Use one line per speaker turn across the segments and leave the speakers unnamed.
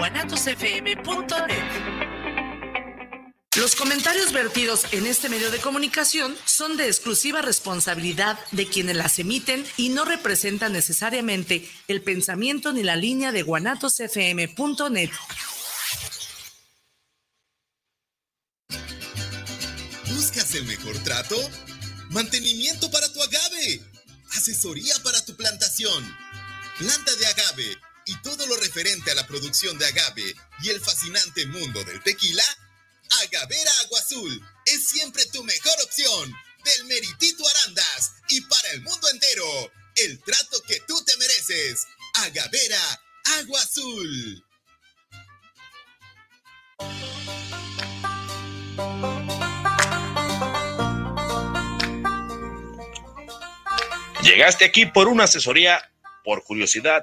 guanatosfm.net. Los comentarios vertidos en este medio de comunicación son de exclusiva responsabilidad de quienes las emiten y no representan necesariamente el pensamiento ni la línea de guanatosfm.net.
¿Buscas el mejor trato? Mantenimiento para tu agave. Asesoría para tu plantación. Planta de agave y todo lo referente a la producción de agave y el fascinante mundo del tequila Agavera Agua Azul es siempre tu mejor opción. Del Meritito Arandas y para el mundo entero. El trato que tú te mereces. Agavera Agua Azul.
Llegaste aquí por una asesoría, por curiosidad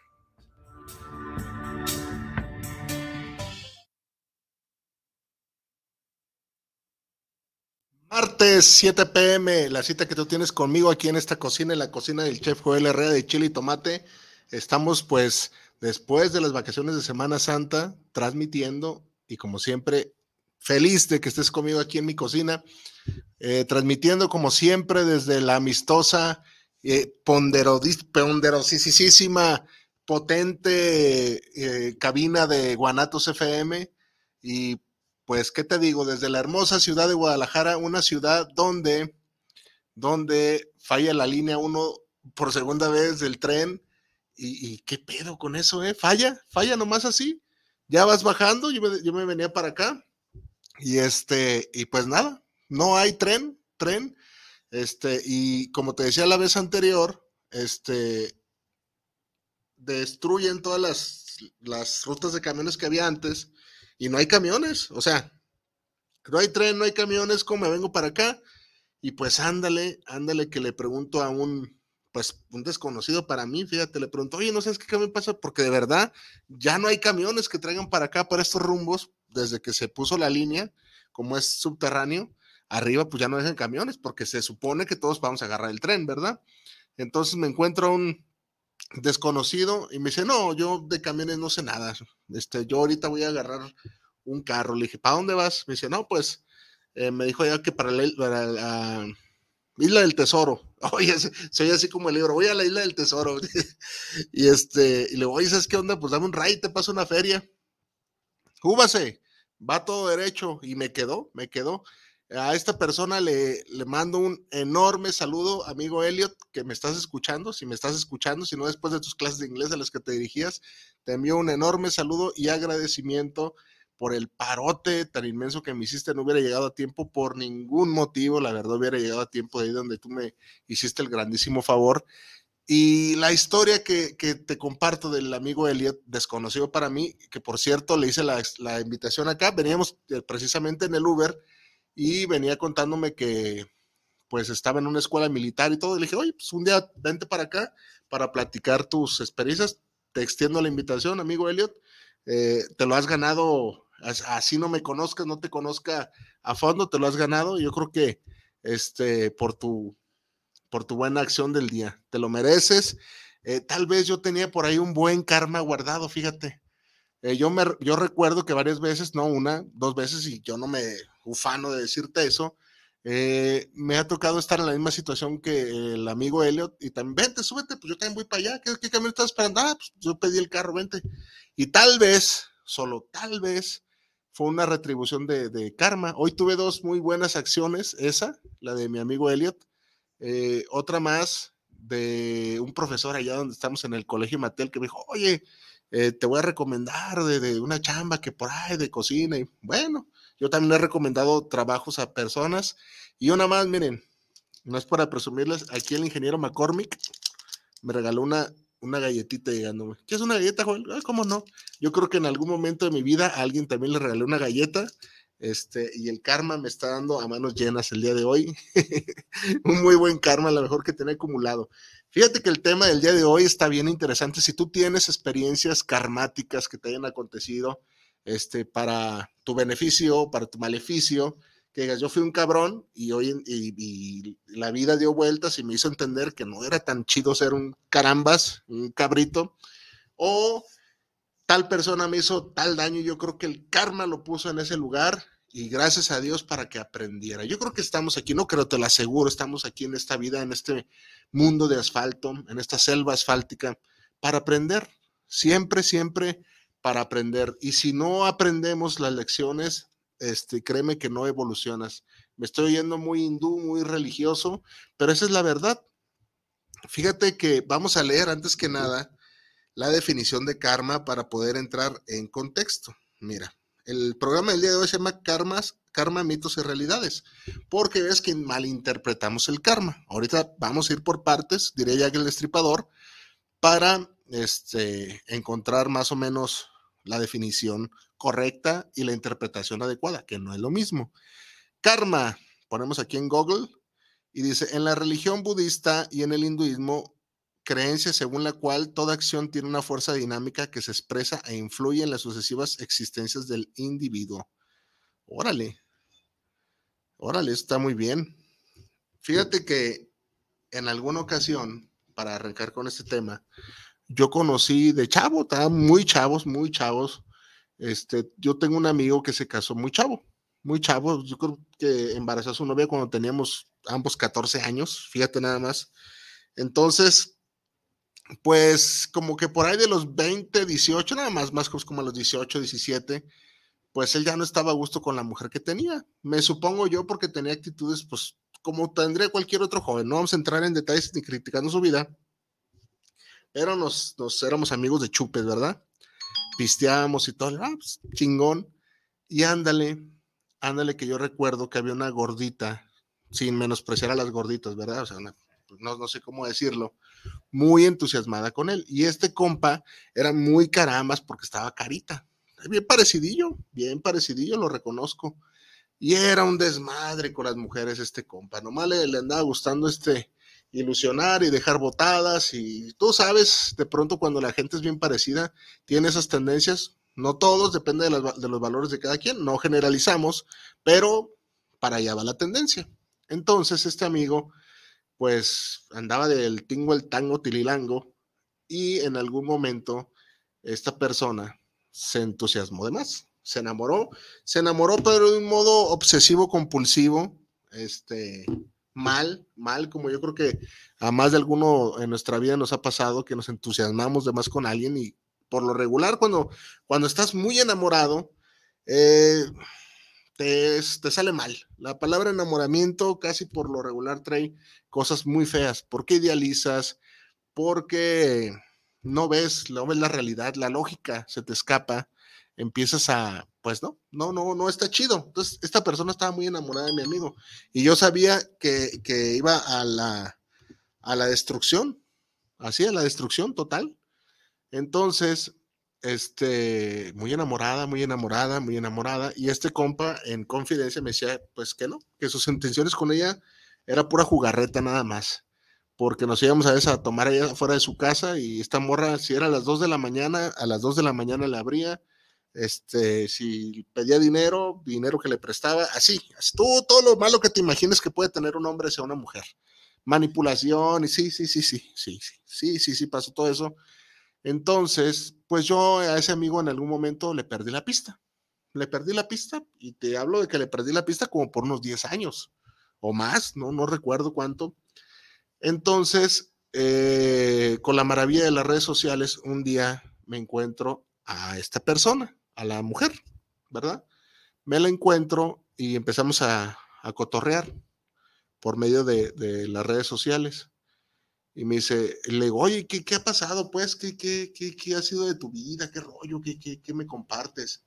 Martes 7 pm, la cita que tú tienes conmigo aquí en esta cocina, en la cocina del chef Joel Herrera de Chile y Tomate. Estamos pues después de las vacaciones de Semana Santa, transmitiendo y como siempre, feliz de que estés conmigo aquí en mi cocina, eh, transmitiendo como siempre desde la amistosa, eh, ponderosísima, potente eh, cabina de Guanatos FM y pues, ¿qué te digo? Desde la hermosa ciudad de Guadalajara, una ciudad donde, donde falla la línea 1 por segunda vez del tren, ¿Y, qué pedo con eso, eh? Falla, falla nomás así. Ya vas bajando, yo me, yo me venía para acá. Y este, y pues nada, no hay tren, tren. Este, y como te decía la vez anterior, este, destruyen todas las, las rutas de camiones que había antes y no hay camiones, o sea, no hay tren, no hay camiones, ¿cómo me vengo para acá? Y pues ándale, ándale que le pregunto a un, pues un desconocido para mí, fíjate, le preguntó, oye, no sabes qué camión pasa, porque de verdad ya no hay camiones que traigan para acá, para estos rumbos, desde que se puso la línea, como es subterráneo, arriba pues ya no dejan camiones, porque se supone que todos vamos a agarrar el tren, ¿verdad? Entonces me encuentro un desconocido y me dice, no, yo de camiones no sé nada, este, yo ahorita voy a agarrar un carro, le dije, ¿para dónde vas? Me dice, no, pues, eh, me dijo ya que para, para la Isla del Tesoro. Oye, soy así como el libro, voy a la Isla del Tesoro. y este, y le voy, ¿sabes qué onda? Pues dame un ray, te paso una feria. Júbase, va todo derecho. Y me quedó, me quedó. A esta persona le, le mando un enorme saludo, amigo Elliot, que me estás escuchando. Si me estás escuchando, si no después de tus clases de inglés a las que te dirigías, te envío un enorme saludo y agradecimiento por el parote tan inmenso que me hiciste, no hubiera llegado a tiempo por ningún motivo, la verdad hubiera llegado a tiempo de ahí donde tú me hiciste el grandísimo favor. Y la historia que, te comparto del amigo Elliot, desconocido para mí, que por cierto le hice la, la invitación acá, veníamos eh, precisamente en el Uber y venía contándome que pues estaba en una escuela militar y todo, y le dije, oye, pues un día vente para acá para platicar tus experiencias, te extiendo la invitación, amigo Elliot, eh, te lo has ganado así no me conozcas, no te conozca a fondo, te lo has ganado. Yo creo que este, por, tu, por tu buena acción del día, te lo mereces. Eh, tal vez yo tenía por ahí un buen karma guardado, fíjate. Eh, yo, me, yo recuerdo que varias veces, no una, dos veces, y yo no me ufano de decirte eso, eh, me ha tocado estar en la misma situación que el amigo Elliot y también, vente, súbete, pues yo también voy para allá, ¿qué, qué estás esperando? Ah, pues yo pedí el carro, vente. Y tal vez, solo tal vez, fue una retribución de, karma. Hoy tuve dos muy buenas acciones, esa, la de mi amigo Elliot, eh, otra más de un profesor allá donde estamos en el colegio Matel que me dijo, oye, eh, te voy a recomendar de, una chamba que por ahí de cocina. Y bueno, yo también he recomendado trabajos a personas. Y una más, miren, no es para presumirles, aquí el ingeniero McCormick me regaló una una galletita llegándome. ¿Qué es una galleta, Joel? Ah, ¿Cómo no? Yo creo que en algún momento de mi vida a alguien también le regalé una galleta. Este, y el karma me está dando a manos llenas el día de hoy. Un muy buen karma, la mejor que tenía acumulado. Fíjate que el tema del día de hoy está bien interesante. Si tú tienes experiencias karmáticas que te hayan acontecido este, para tu beneficio, para tu maleficio, que digas, yo fui un cabrón y hoy y, la vida dio vueltas y me hizo entender que no era tan chido ser un carambas, un cabrito, o tal persona me hizo tal daño, yo creo que el karma lo puso en ese lugar y gracias a Dios para que aprendiera. Yo creo que estamos aquí, no creo, te lo aseguro, estamos aquí en esta vida, en este mundo de asfalto, en esta selva asfáltica, para aprender, siempre, siempre para aprender. Y si no aprendemos las lecciones, este, créeme que no evolucionas. Me estoy oyendo muy hindú, muy religioso, pero esa es la verdad. Fíjate que vamos a leer antes que nada la definición de karma para poder entrar en contexto. Mira, el programa del día de hoy se llama Karmas, Karma, mitos y realidades, porque ves que malinterpretamos el karma. Ahorita vamos a ir por partes, diré ya que el destripador, para este, encontrar más o menos la definición correcta y la interpretación adecuada, que no es lo mismo. Karma, ponemos aquí en Google y dice, en la religión budista y en el hinduismo, creencia según la cual toda acción tiene una fuerza dinámica que se expresa e influye en las sucesivas existencias del individuo. Órale, órale, está muy bien. Fíjate que en alguna ocasión, para arrancar con este tema, yo conocí de chavo, estaba muy chavos, muy chavos, este, yo tengo un amigo que se casó muy chavo, muy chavo. Yo creo que embarazó a su novia cuando teníamos ambos 14 años, fíjate nada más. Entonces, pues como que por ahí de los 20, 18, nada más, más como a los 18, 17, pues él ya no estaba a gusto con la mujer que tenía. Me supongo yo porque tenía actitudes, pues como tendría cualquier otro joven. No vamos a entrar en detalles ni criticando su vida, pero nos, nos éramos amigos de chupes, ¿verdad? pisteábamos y todo, ah, pues, chingón. Y ándale, ándale que yo recuerdo que había una gordita, sin menospreciar a las gorditas, ¿verdad? O sea, pues, no, no, sé cómo decirlo, muy entusiasmada con él. Y este compa era muy caramas porque estaba carita, bien parecidillo, bien parecidillo, lo reconozco. Y era un desmadre con las mujeres este compa, nomás le, le andaba gustando este, ilusionar y dejar botadas y tú sabes, de pronto cuando la gente es bien parecida, tiene esas tendencias, no todos, depende de, los valores de cada quien, no generalizamos, pero para allá va la tendencia. Entonces este amigo pues andaba del tingo el tango tililango y en algún momento esta persona se entusiasmó de más, se enamoró, se enamoró pero de un modo obsesivo compulsivo, este, mal, mal, como yo creo que a más de alguno en nuestra vida nos ha pasado, que nos entusiasmamos de más con alguien y por lo regular cuando, cuando estás muy enamorado, eh, te, sale mal. La palabra enamoramiento casi por lo regular trae cosas muy feas. ¿Por qué idealizas? Porque no ves, no ves la realidad, la lógica se te escapa empiezas a, pues no, no, no, no está chido. Entonces, esta persona estaba muy enamorada de mi amigo y yo sabía que, que iba a la, a la destrucción, así, a la destrucción total. Entonces, este, muy enamorada, muy enamorada, muy enamorada. Y este compa en confidencia me decía, pues que no, que sus intenciones con ella era pura jugarreta nada más. Porque nos íbamos a veces a tomar allá fuera de su casa y esta morra, si era a las 2 de la mañana, a las 2 de la mañana la abría, este, si pedía dinero, dinero que le prestaba, así, así todo, todo lo malo que te imagines que puede tener un hombre hacia una mujer. Manipulación, y sí, sí, sí, sí, sí, sí, sí, sí, sí, pasó todo eso. Entonces, pues yo a ese amigo en algún momento le perdí la pista. Le perdí la pista y te hablo de que le perdí la pista como por unos 10 años o más, no, no recuerdo cuánto. Entonces, eh, con la maravilla de las redes sociales, un día me encuentro a esta persona a la mujer, ¿verdad? Me la encuentro y empezamos a, cotorrear por medio de, las redes sociales. Y me dice, le digo, oye, ¿qué, ha pasado? Pues, ¿qué, ha sido de tu vida? ¿Qué rollo? ¿Qué, me compartes?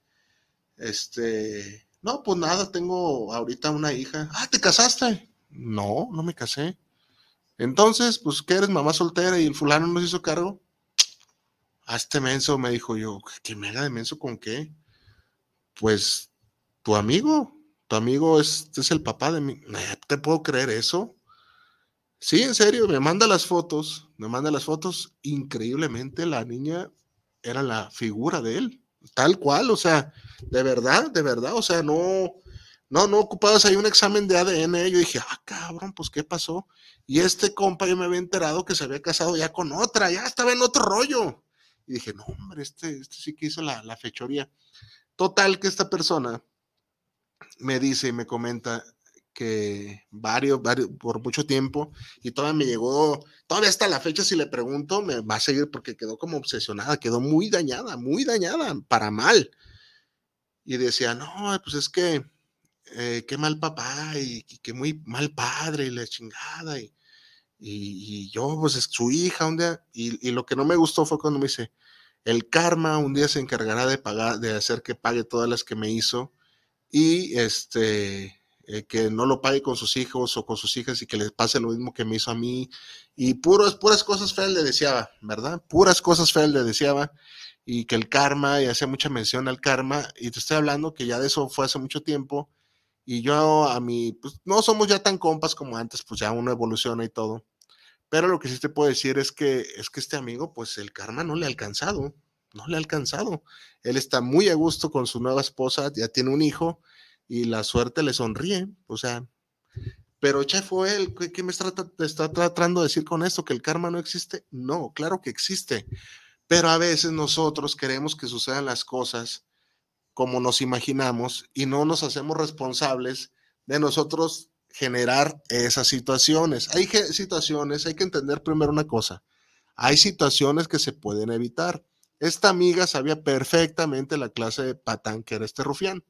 Este, no, pues nada, tengo ahorita una hija. Ah, ¿te casaste? No, no me casé. Entonces, pues, ¿qué eres mamá soltera y el fulano nos hizo cargo? este menso, me dijo yo, ¿qué me haga de menso con qué? Pues tu amigo, tu amigo es, es el papá de mí. ¿Te puedo creer eso? Sí, en serio, me manda las fotos, me manda las fotos. Increíblemente, la niña era la figura de él, tal cual, o sea, de verdad, de verdad, o sea, no, no, no ocupabas ahí un examen de ADN. Yo dije, ah, cabrón, pues, ¿qué pasó? Y este compa yo me había enterado que se había casado ya con otra, ya estaba en otro rollo. Y dije, no, hombre, este, este sí que hizo la, la fechoría. Total, que esta persona me dice y me comenta que varios, varios, por mucho tiempo, y todavía me llegó, todavía hasta la fecha, si le pregunto, me va a seguir porque quedó como obsesionada, quedó muy dañada, muy dañada, para mal. Y decía, no, pues es que, eh, qué mal papá, y, qué muy mal padre, y la chingada, y, y, yo, pues es su hija un día, y, y, lo que no me gustó fue cuando me dice, el karma un día se encargará de pagar, de hacer que pague todas las que me hizo, y este, eh, que no lo pague con sus hijos o con sus hijas y que les pase lo mismo que me hizo a mí. Y puras, puras cosas feas le deseaba, ¿verdad? Puras cosas feas le deseaba. Y que el karma, y hacía mucha mención al karma. Y te estoy hablando que ya de eso fue hace mucho tiempo. Y yo a mí, pues no somos ya tan compas como antes, pues ya uno evoluciona y todo. Pero lo que sí te puedo decir es que, es que este amigo, pues el karma no le ha alcanzado, no le ha alcanzado. Él está muy a gusto con su nueva esposa, ya tiene un hijo y la suerte le sonríe, o sea, pero chef fue él, ¿qué, me está, tratando de decir con esto? ¿Que el karma no existe? No, claro que existe, pero a veces nosotros queremos que sucedan las cosas como nos imaginamos y no nos hacemos responsables de nosotros generar esas situaciones. Hay situaciones, hay que entender primero una cosa, hay situaciones que se pueden evitar. Esta amiga sabía perfectamente la clase de patán que era este rufián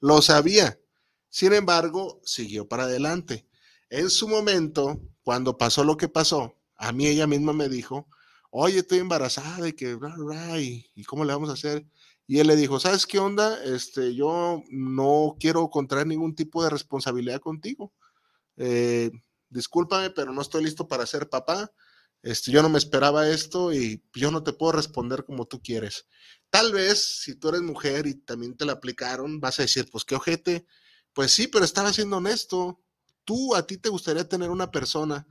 lo sabía. Sin embargo, siguió para adelante. En su momento, cuando pasó lo que pasó, a mí ella misma me dijo, oye, estoy embarazada y que, bla, y, cómo le vamos a hacer. Y él le dijo, ¿sabes qué onda? Este, yo no quiero contraer ningún tipo de responsabilidad contigo. Eh, discúlpame, pero no estoy listo para ser papá. Este, yo no me esperaba esto y yo no te puedo responder como tú quieres. Tal vez, si tú eres mujer y también te la aplicaron, vas a decir, pues qué ojete. Pues sí, pero estaba siendo honesto. Tú, a ti te gustaría tener una persona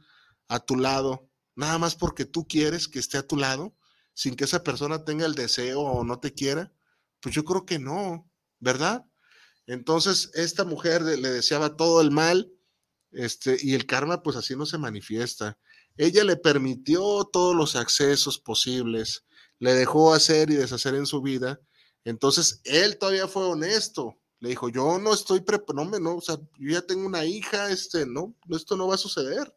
a tu lado, nada más porque tú quieres que esté a tu lado, sin que esa persona tenga el deseo o no te quiera. Pues yo creo que no, ¿verdad? Entonces, esta mujer le deseaba todo el mal, este, y el karma, pues así no se manifiesta. Ella le permitió todos los accesos posibles, le dejó hacer y deshacer en su vida. Entonces, él todavía fue honesto. Le dijo, yo no estoy preparado, no, no, o sea, yo ya tengo una hija, este, no, esto no va a suceder,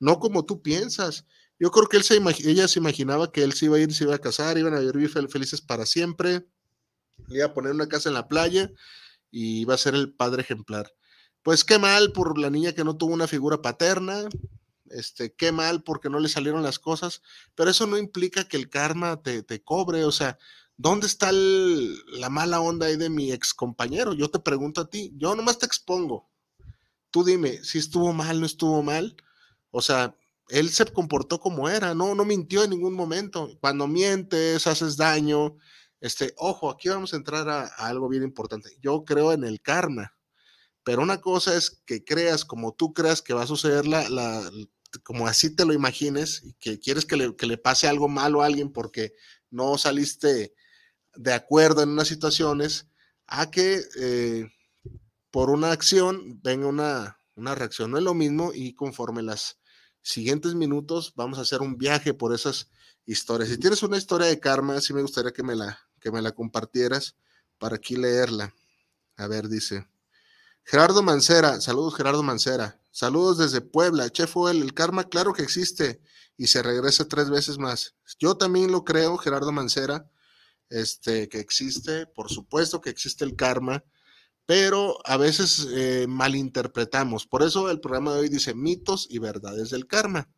no como tú piensas. Yo creo que él se ella se imaginaba que él se iba a ir, se iba a casar, iban a vivir felices para siempre, le iba a poner una casa en la playa y iba a ser el padre ejemplar. Pues qué mal por la niña que no tuvo una figura paterna, este, qué mal porque no le salieron las cosas, pero eso no implica que el karma te, te cobre, o sea, ¿dónde está la mala onda ahí de mi ex compañero? Yo te pregunto a ti, yo nomás te expongo. Tú dime, si estuvo mal, no estuvo mal. O sea, él se comportó como era, no, no mintió en ningún momento. Cuando mientes, haces daño. Este, ojo, aquí vamos a entrar a algo bien importante. Yo creo en el karma. Pero una cosa es que creas como tú creas que va a suceder la, la como así te lo imagines, y que quieres que le, pase algo malo a alguien porque no saliste de acuerdo en unas situaciones, a que eh, por una acción venga una, una reacción. No es lo mismo y conforme las siguientes minutos vamos a hacer un viaje por esas historias. Si tienes una historia de karma, sí me gustaría que me la, que me la compartieras para aquí leerla. A ver, dice. Gerardo Mancera, saludos Gerardo Mancera, saludos desde Puebla, Chef el karma claro que existe y se regresa tres veces más. Yo también lo creo, Gerardo Mancera, este, que existe, por supuesto que existe el karma, pero a veces eh, malinterpretamos. Por eso el programa de hoy dice mitos y verdades del karma.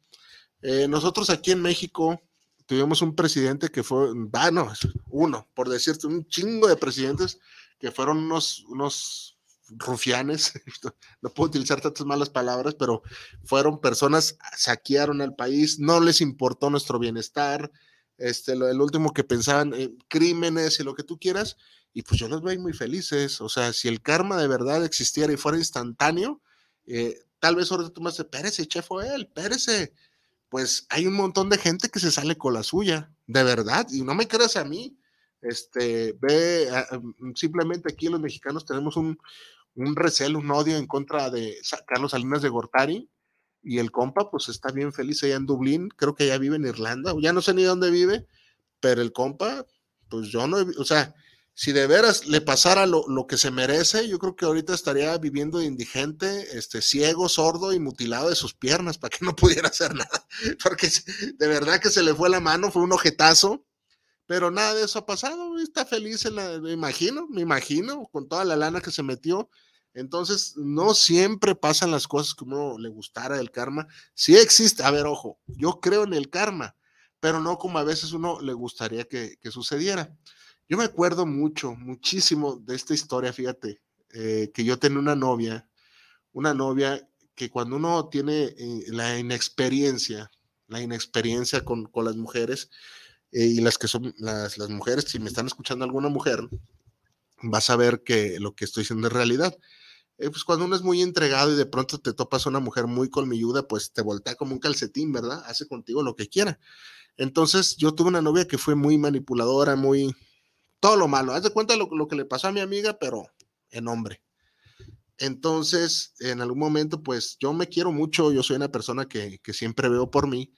Eh, nosotros aquí en México tuvimos un presidente que fue, bueno, uno, por decirte, un chingo de presidentes que fueron unos, unos rufianes, no puedo utilizar tantas malas palabras, pero fueron personas, saquearon al país, no les importó nuestro bienestar, este, lo, el último que pensaban, en crímenes y lo que tú quieras, y pues yo los veo muy felices, o sea, si el karma de verdad existiera y fuera instantáneo, eh, tal vez ahora tú me dices, espérese, chef él, espérese. Pues hay un montón de gente que se sale con la suya, de verdad, y no me creas a mí. Este, ve, mm, simplemente aquí los mexicanos tenemos un, un recelo, un odio en contra de Carlos Salinas de Gortari, y el compa, pues está bien feliz allá en Dublín, creo que ya vive en Irlanda, ya no sé ni dónde vive, pero el compa, pues yo no, o sea, si de veras le pasara lo, que se merece, yo creo que ahorita estaría viviendo de indigente, este, ciego, sordo y mutilado de sus piernas para que no pudiera hacer nada. Porque de verdad que se le fue la mano, fue un ojetazo, pero nada de eso ha pasado. Está feliz, me imagino, me imagino, con toda la lana que se metió. Entonces, no siempre pasan las cosas como le gustara del karma. Sí existe, a ver, ojo, yo creo en el karma, pero no como a veces uno le gustaría que, que sucediera. Yo me acuerdo mucho, muchísimo de esta historia, fíjate, eh, que yo tenía una novia, una novia que cuando uno tiene eh, la inexperiencia, la inexperiencia con, las mujeres, eh, y las que son las, las, mujeres, si me están escuchando alguna mujer, vas a ver que lo que estoy diciendo es realidad. Pues cuando uno es muy entregado y de pronto te topas a una mujer muy colmilluda, pues te voltea como un calcetín, ¿verdad? Hace contigo lo que quiera. Entonces yo tuve una novia que fue muy manipuladora, muy, todo lo malo. Haz de cuenta lo, lo que le pasó a mi amiga, pero en hombre. Entonces, en algún momento, pues yo me quiero mucho, yo soy una persona que, que, siempre veo por mí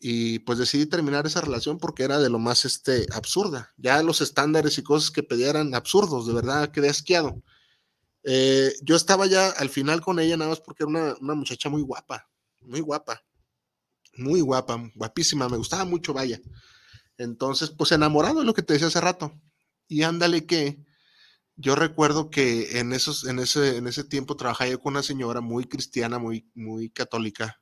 y pues decidí terminar esa relación porque era de lo más este, absurda. Ya los estándares y cosas que pedía eran absurdos, de verdad quedé asqueado. Eh, yo estaba ya al final con ella nada más porque era una, una muchacha muy guapa, muy guapa, muy guapa, guapísima, me gustaba mucho, vaya. Entonces, pues enamorado de lo que te decía hace rato. Y ándale que yo recuerdo que en, esos, en, ese, en ese tiempo trabajaba yo con una señora muy cristiana, muy, muy católica,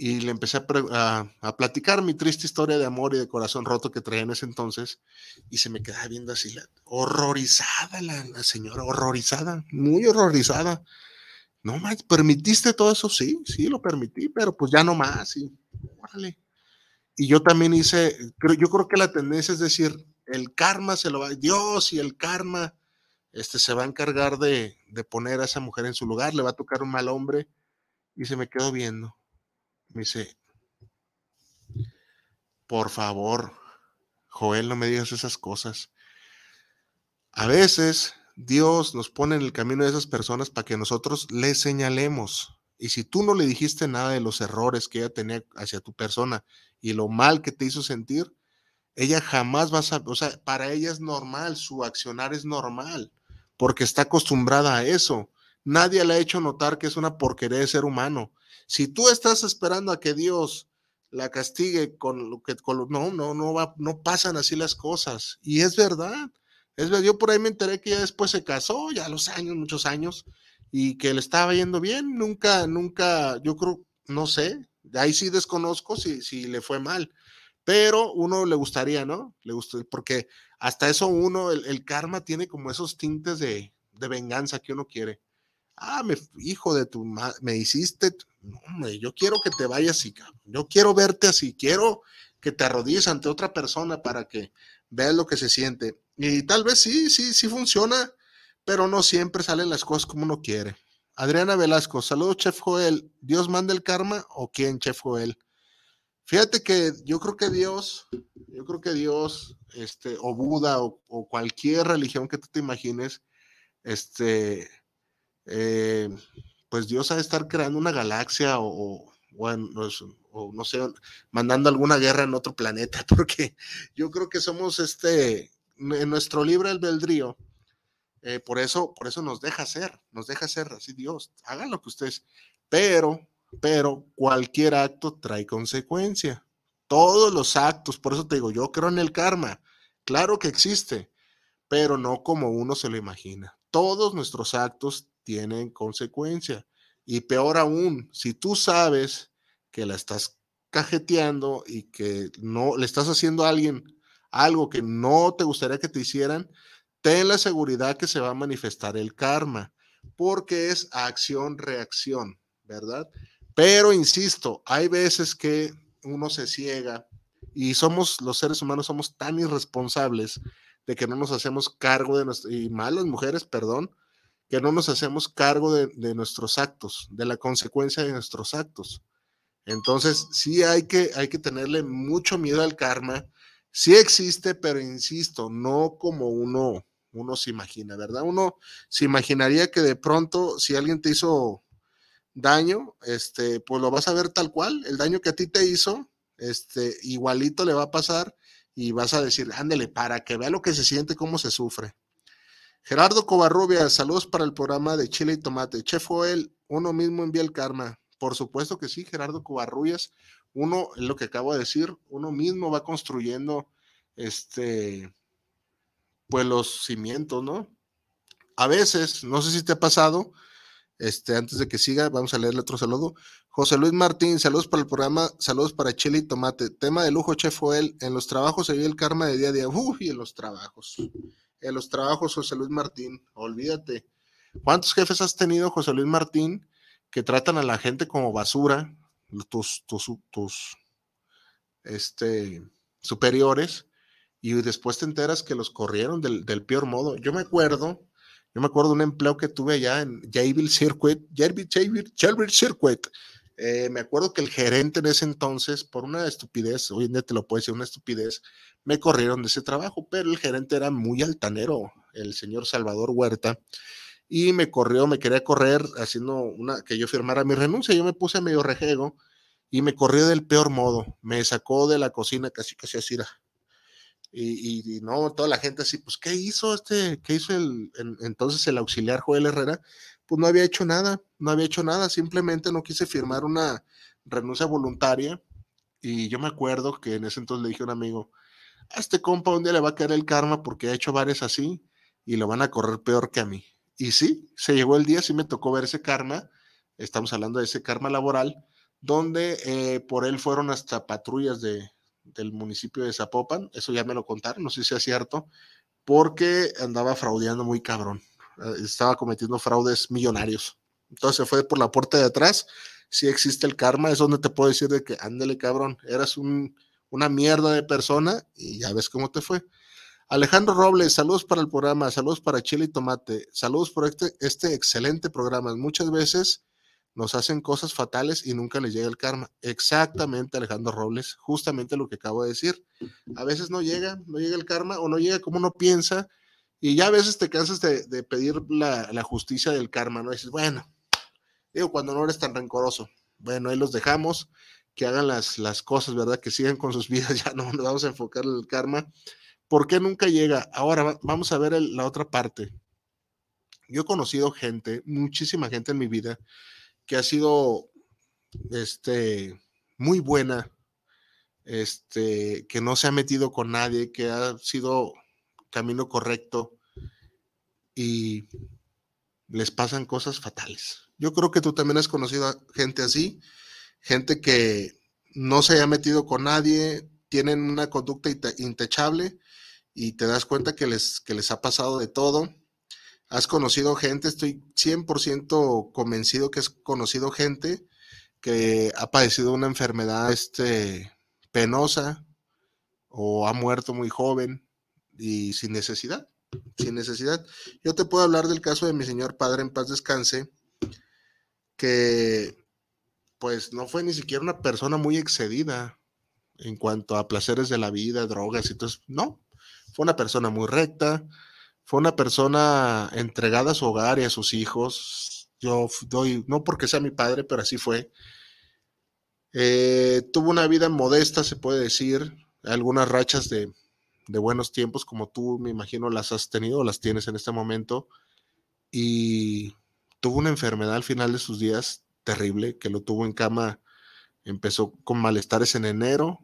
y le empecé a, a, platicar mi triste historia de amor y de corazón roto que traía en ese entonces, y se me quedaba viendo así, horrorizada la, señora, horrorizada, muy horrorizada. No, más, ¿permitiste todo eso? Sí, sí, lo permití, pero pues ya no más, y Y yo también hice, yo creo que la tendencia es decir, el karma se lo va, Dios y el karma este, se va a encargar de, de, poner a esa mujer en su lugar, le va a tocar un mal hombre. Y se me quedó viendo. Me dice, por favor, Joel, no me digas esas cosas. A veces Dios nos pone en el camino de esas personas para que nosotros le señalemos. Y si tú no le dijiste nada de los errores que ella tenía hacia tu persona y lo mal que te hizo sentir, ella jamás va a, o sea, para ella es normal, su accionar es normal, porque está acostumbrada a eso. Nadie le ha hecho notar que es una porquería de ser humano. Si tú estás esperando a que Dios la castigue con lo que, con no, no, no va, no pasan así las cosas. Y es verdad. Es verdad, yo por ahí me enteré que ya después se casó, ya los años, muchos años, y que le estaba yendo bien. Nunca, nunca, yo creo, no sé, ahí sí desconozco si, si le fue mal pero uno le gustaría, ¿no? Le gusta, porque hasta eso uno, el, karma tiene como esos tintes de, venganza que uno quiere. Ah, me, hijo de tu madre, me hiciste, yo quiero que te vayas así, yo quiero verte así, quiero que te arrodilles ante otra persona para que veas lo que se siente. Y tal vez sí, sí, sí funciona, pero no siempre salen las cosas como uno quiere. Adriana Velasco, saludos, Chef Joel. ¿Dios manda el karma o quién, Chef Joel? Fíjate que yo creo que Dios, yo creo que Dios, este, o Buda, o, cualquier religión que tú te imagines, este, eh, pues Dios ha de estar creando una galaxia o, no sé, mandando alguna guerra en otro planeta, porque yo creo que somos este, en nuestro libre albedrío, eh, por eso, por eso nos deja ser, nos deja ser así Dios, hagan lo que ustedes, pero pero cualquier acto trae consecuencia. Todos los actos, por eso te digo, yo creo en el karma. Claro que existe, pero no como uno se lo imagina. Todos nuestros actos tienen consecuencia. Y peor aún, si tú sabes que la estás cajeteando y que no le estás haciendo a alguien algo que no te gustaría que te hicieran, ten la seguridad que se va a manifestar el karma, porque es acción-reacción, ¿verdad? Pero insisto, hay veces que uno se ciega y somos, los seres humanos somos tan irresponsables de que no nos hacemos cargo de nuestro, y malas mujeres, perdón, que no nos hacemos cargo de, nuestros actos, de la consecuencia de nuestros actos. Entonces, sí hay que, hay que tenerle mucho miedo al karma. Sí existe, pero insisto, no como uno, uno se imagina, ¿verdad? Uno se imaginaría que de pronto, si alguien te hizo daño, este, pues lo vas a ver tal cual, el daño que a ti te hizo, este, igualito le va a pasar y vas a decir, ándele, para que vea lo que se siente, cómo se sufre. Gerardo Covarrubia, saludos para el programa de Chile y Tomate. Chef Joel, uno mismo envía el karma. Por supuesto que sí, Gerardo Covarrubias. Uno, lo que acabo de decir, uno mismo va construyendo este, pues los cimientos, ¿no? A veces, no sé si te ha pasado, este, antes de que siga, vamos a leerle otro saludo. José Luis Martín, saludos para el programa, saludos para Chile y Tomate. Tema de lujo, Chef Joel, en los trabajos se vive el karma de día a día. Uy, en los trabajos. En los trabajos, José Luis Martín, olvídate. ¿Cuántos jefes has tenido, José Luis Martín, que tratan a la gente como basura, tus, tus, tus este, superiores, y después te enteras que los corrieron del, del, peor modo. Yo me acuerdo, yo me acuerdo de un empleo que tuve allá en Jayville Circuit, Circuit. Eh, me acuerdo que el gerente en ese entonces, por una estupidez, hoy en día te lo puedo decir, una estupidez, me corrieron de ese trabajo, pero el gerente era muy altanero, el señor Salvador Huerta, y me corrió, me quería correr haciendo una, que yo firmara mi renuncia, yo me puse medio rejego y me corrió del peor modo, me sacó de la cocina casi casi así, y, y, no, toda la gente así, pues, ¿qué hizo este, qué hizo el, entonces el auxiliar Joel Herrera? Pues no había hecho nada, no había hecho nada, simplemente no quise firmar una renuncia voluntaria, y yo me acuerdo que en ese entonces le dije a un amigo, a este compa un día le va a caer el karma porque ha hecho varias así, y lo van a correr peor que a mí. Y sí, se llegó el día, sí me tocó ver ese karma, estamos hablando de ese karma laboral, donde eh, por él fueron hasta patrullas de, del municipio de Zapopan, eso ya me lo contaron, no sé si es cierto, porque andaba fraudeando muy cabrón, estaba cometiendo fraudes millonarios. Entonces fue por la puerta de atrás, si existe el karma, es donde te puedo decir de que ándele cabrón, eras un, una mierda de persona y ya ves cómo te fue. Alejandro Robles, saludos para el programa, saludos para Chile y Tomate, saludos por este, este excelente programa. Muchas veces nos hacen cosas fatales y nunca les llega el karma. Exactamente, Alejandro Robles, justamente lo que acabo de decir. A veces no llega, no llega el karma o no llega como uno piensa y ya a veces te cansas de, pedir la, justicia del karma, ¿no? Y dices, bueno, digo, cuando no eres tan rencoroso, bueno, ahí los dejamos, que hagan las, cosas, ¿verdad? Que sigan con sus vidas, ya no nos vamos a enfocar en el karma. ¿Por qué nunca llega? Ahora vamos a ver la otra parte. Yo he conocido gente, muchísima gente en mi vida, que ha sido este, muy buena, este, que no se ha metido con nadie, que ha sido camino correcto y les pasan cosas fatales. Yo creo que tú también has conocido a gente así, gente que no se haya metido con nadie, tienen una conducta intachable y te das cuenta que les, que les ha pasado de todo. Has conocido gente, estoy 100% convencido que has conocido gente que ha padecido una enfermedad este, penosa o ha muerto muy joven y sin necesidad, sin necesidad. Yo te puedo hablar del caso de mi señor padre en paz descanse, que pues no fue ni siquiera una persona muy excedida en cuanto a placeres de la vida, drogas y todo eso. No, fue una persona muy recta, fue una persona entregada a su hogar y a sus hijos. Yo doy, no porque sea mi padre, pero así fue. Eh, tuvo una vida modesta, se puede decir, algunas rachas de, de buenos tiempos, como tú me imagino las has tenido las tienes en este momento. Y tuvo una enfermedad al final de sus días terrible, que lo tuvo en cama, empezó con malestares en enero,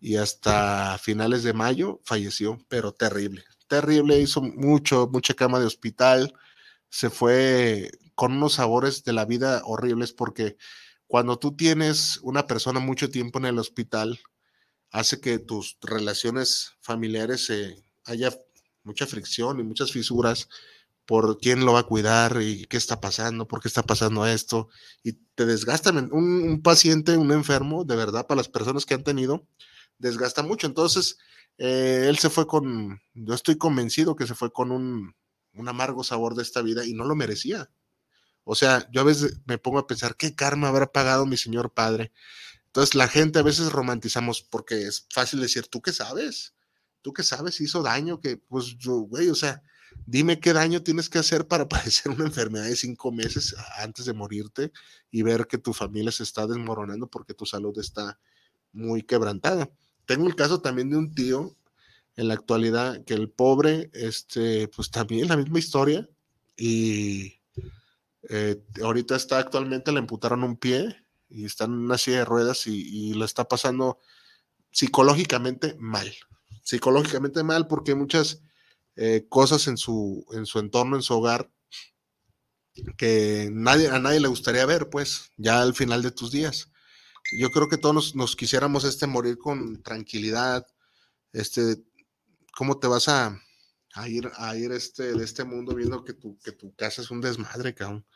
y hasta finales de mayo falleció, pero terrible, terrible, hizo mucho, mucha cama de hospital, se fue con unos sabores de la vida horribles porque cuando tú tienes una persona mucho tiempo en el hospital, hace que tus relaciones familiares haya mucha fricción y muchas fisuras por quién lo va a cuidar y qué está pasando, por qué está pasando esto, y te desgastan. Un, un paciente, un enfermo, de verdad, para las personas que han tenido, desgasta mucho. Entonces, eh, él se fue con, yo estoy convencido que se fue con un, un amargo sabor de esta vida y no lo merecía. O sea, yo a veces me pongo a pensar, ¿qué karma habrá pagado mi señor padre? Entonces la gente a veces romantizamos porque es fácil decir, ¿tú qué sabes? ¿Tú qué sabes? Hizo daño, que pues, güey, o sea, dime qué daño tienes que hacer para padecer una enfermedad de cinco meses antes de morirte y ver que tu familia se está desmoronando porque tu salud está muy quebrantada. Tengo el caso también de un tío en la actualidad que el pobre, este, pues también la misma historia y eh, ahorita está actualmente, le amputaron un pie y está en una silla de ruedas y, lo está pasando psicológicamente mal. Psicológicamente mal porque muchas eh, cosas en su, en su entorno, en su hogar, que nadie, a nadie le gustaría ver, pues, ya al final de tus días. Yo creo que todos nos, quisiéramos este morir con tranquilidad. Este, ¿cómo te vas a, a ir, a ir este, de este mundo viendo que tu, que tu casa es un desmadre, cabrón?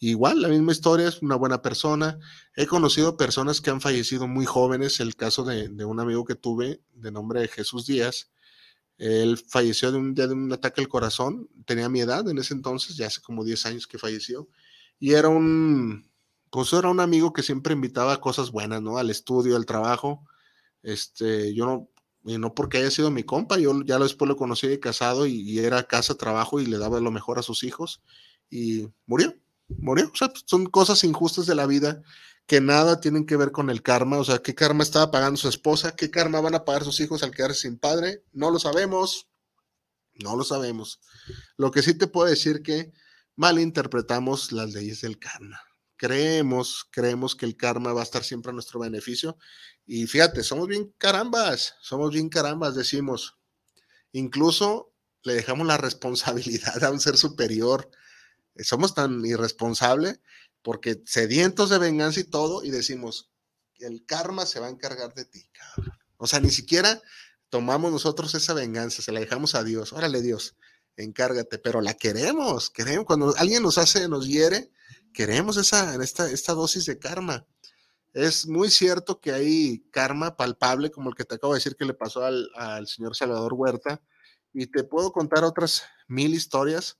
Igual, la misma historia, es una buena persona. He conocido personas que han fallecido muy jóvenes. El caso de, un amigo que tuve, de nombre Jesús Díaz, él falleció de un de un ataque al corazón. Tenía mi edad en ese entonces, ya hace como 10 años que falleció. Y era un, pues era un amigo que siempre invitaba a cosas buenas, ¿no? Al estudio, al trabajo. Este, yo no, y no porque haya sido mi compa, yo ya después lo conocí de casado y era casa, trabajo y le daba lo mejor a sus hijos y murió murió. O sea, son cosas injustas de la vida que nada tienen que ver con el karma. O sea, ¿qué karma estaba pagando su esposa? ¿Qué karma van a pagar sus hijos al quedarse sin padre? No lo sabemos. No lo sabemos. Lo que sí te puedo decir que malinterpretamos las leyes del karma. Creemos, creemos que el karma va a estar siempre a nuestro beneficio. Y fíjate, somos bien carambas, somos bien carambas, decimos. Incluso le dejamos la responsabilidad a un ser superior somos tan irresponsables porque sedientos de venganza y todo, y decimos, el karma se va a encargar de ti, cabrón. O sea, ni siquiera tomamos nosotros esa venganza, se la dejamos a Dios. Órale, Dios, encárgate, pero la queremos, queremos. Cuando alguien nos hace, nos hiere, queremos esa, esta, esta dosis de karma. Es muy cierto que hay karma palpable, como el que te acabo de decir que le pasó al, al señor Salvador Huerta, y te puedo contar otras mil historias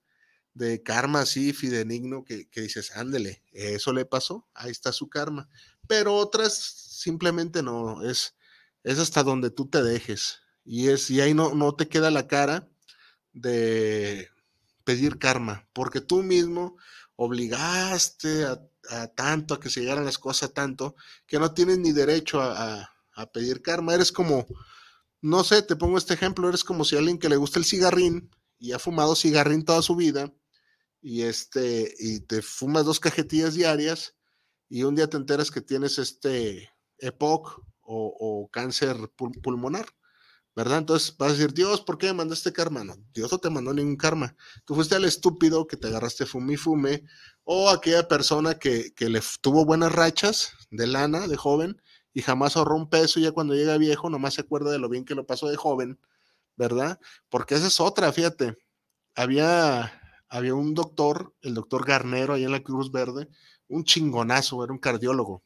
de karma así fidenigno que, que dices, ándele, eso le pasó, ahí está su karma. Pero otras simplemente no, es, es hasta donde tú te dejes. Y, es, y ahí no, no te queda la cara de pedir karma, porque tú mismo obligaste a, tanto, a que se llegaran las cosas tanto, que no tienes ni derecho a, a, pedir karma. Eres como, no sé, te pongo este ejemplo, eres como si alguien que le gusta el cigarrín y ha fumado cigarrín toda su vida, y, este, y te fumas dos cajetillas diarias y un día te enteras que tienes este EPOC o, cáncer pulmonar, ¿verdad? Entonces vas a decir, Dios, ¿por qué me mandaste karma? No, Dios no te mandó ningún karma. Tú fuiste al estúpido que te agarraste fume y o aquella persona que, que le tuvo buenas rachas de lana, de joven, y jamás ahorró un peso, y ya cuando llega viejo, nomás se acuerda de lo bien que lo pasó de joven, ¿verdad? Porque esa es otra, fíjate. Había había un doctor, el doctor Garnero, ahí en la Cruz Verde, un chingonazo, era un cardiólogo.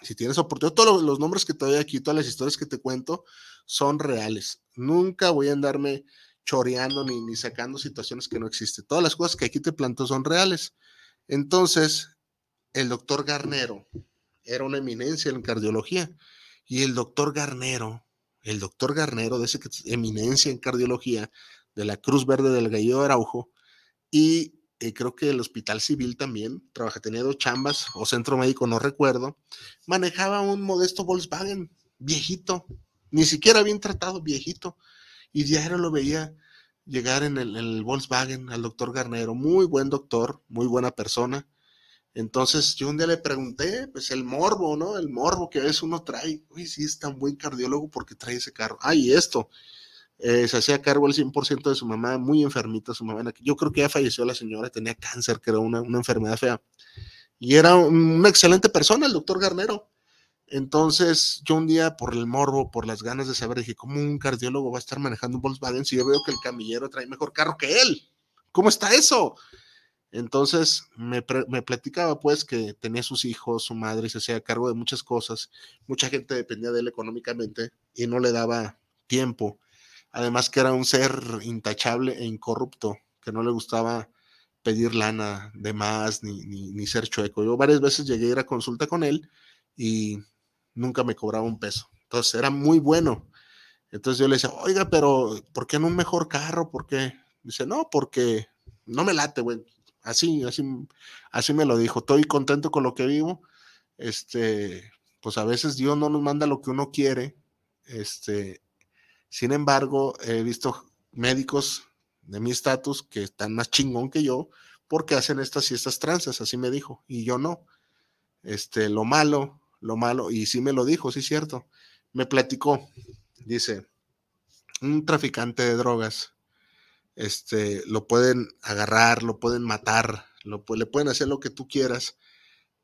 Si tienes oportunidad, todos los nombres que te doy aquí, todas las historias que te cuento, son reales. Nunca voy a andarme choreando ni, ni sacando situaciones que no existen. Todas las cosas que aquí te planto son reales. Entonces, el doctor Garnero era una eminencia en cardiología. Y el doctor Garnero, el doctor Garnero de esa eminencia en cardiología de la Cruz Verde del Gallo de Araujo, y eh, creo que el Hospital Civil también, trabaja, tenía dos chambas o centro médico, no recuerdo, manejaba un modesto Volkswagen, viejito, ni siquiera bien tratado, viejito, y diario lo veía llegar en el, en el Volkswagen al doctor Garnero, muy buen doctor, muy buena persona. Entonces yo un día le pregunté, pues el morbo, ¿no? El morbo que a veces uno trae, uy, sí, es tan buen cardiólogo porque trae ese carro. Ah, y esto, eh, se hacía cargo el 100% de su mamá, muy enfermita su mamá. Yo creo que ya falleció la señora, tenía cáncer, que era una, enfermedad fea. Y era una excelente persona, el doctor Garnero. Entonces, yo un día, por el morbo, por las ganas de saber, dije, ¿cómo un cardiólogo va a estar manejando un Volkswagen si yo veo que el camillero trae mejor carro que él? ¿Cómo está eso? Entonces, me, me platicaba, pues, que tenía sus hijos, su madre, y se hacía cargo de muchas cosas. Mucha gente dependía de él económicamente y no le daba tiempo Además que era un ser intachable e incorrupto, que no le gustaba pedir lana de más ni, ni, ser chueco. Yo varias veces llegué a ir a consulta con él y nunca me cobraba un peso. Entonces era muy bueno. Entonces yo le decía, oiga, pero ¿por qué no un mejor carro? ¿Por qué? Dice, no, porque no me late, güey. Así, así, así me lo dijo. Estoy contento con lo que vivo. Este, pues a veces Dios no nos manda lo que uno quiere. Este, sin embargo, he visto médicos de mi estatus que están más chingón que yo porque hacen estas y estas tranzas, así me dijo, y yo no. Este, lo malo, lo malo, y sí me lo dijo, sí es cierto. Me platicó, dice, un traficante de drogas, este, lo pueden agarrar, lo pueden matar, lo, le pueden hacer lo que tú quieras,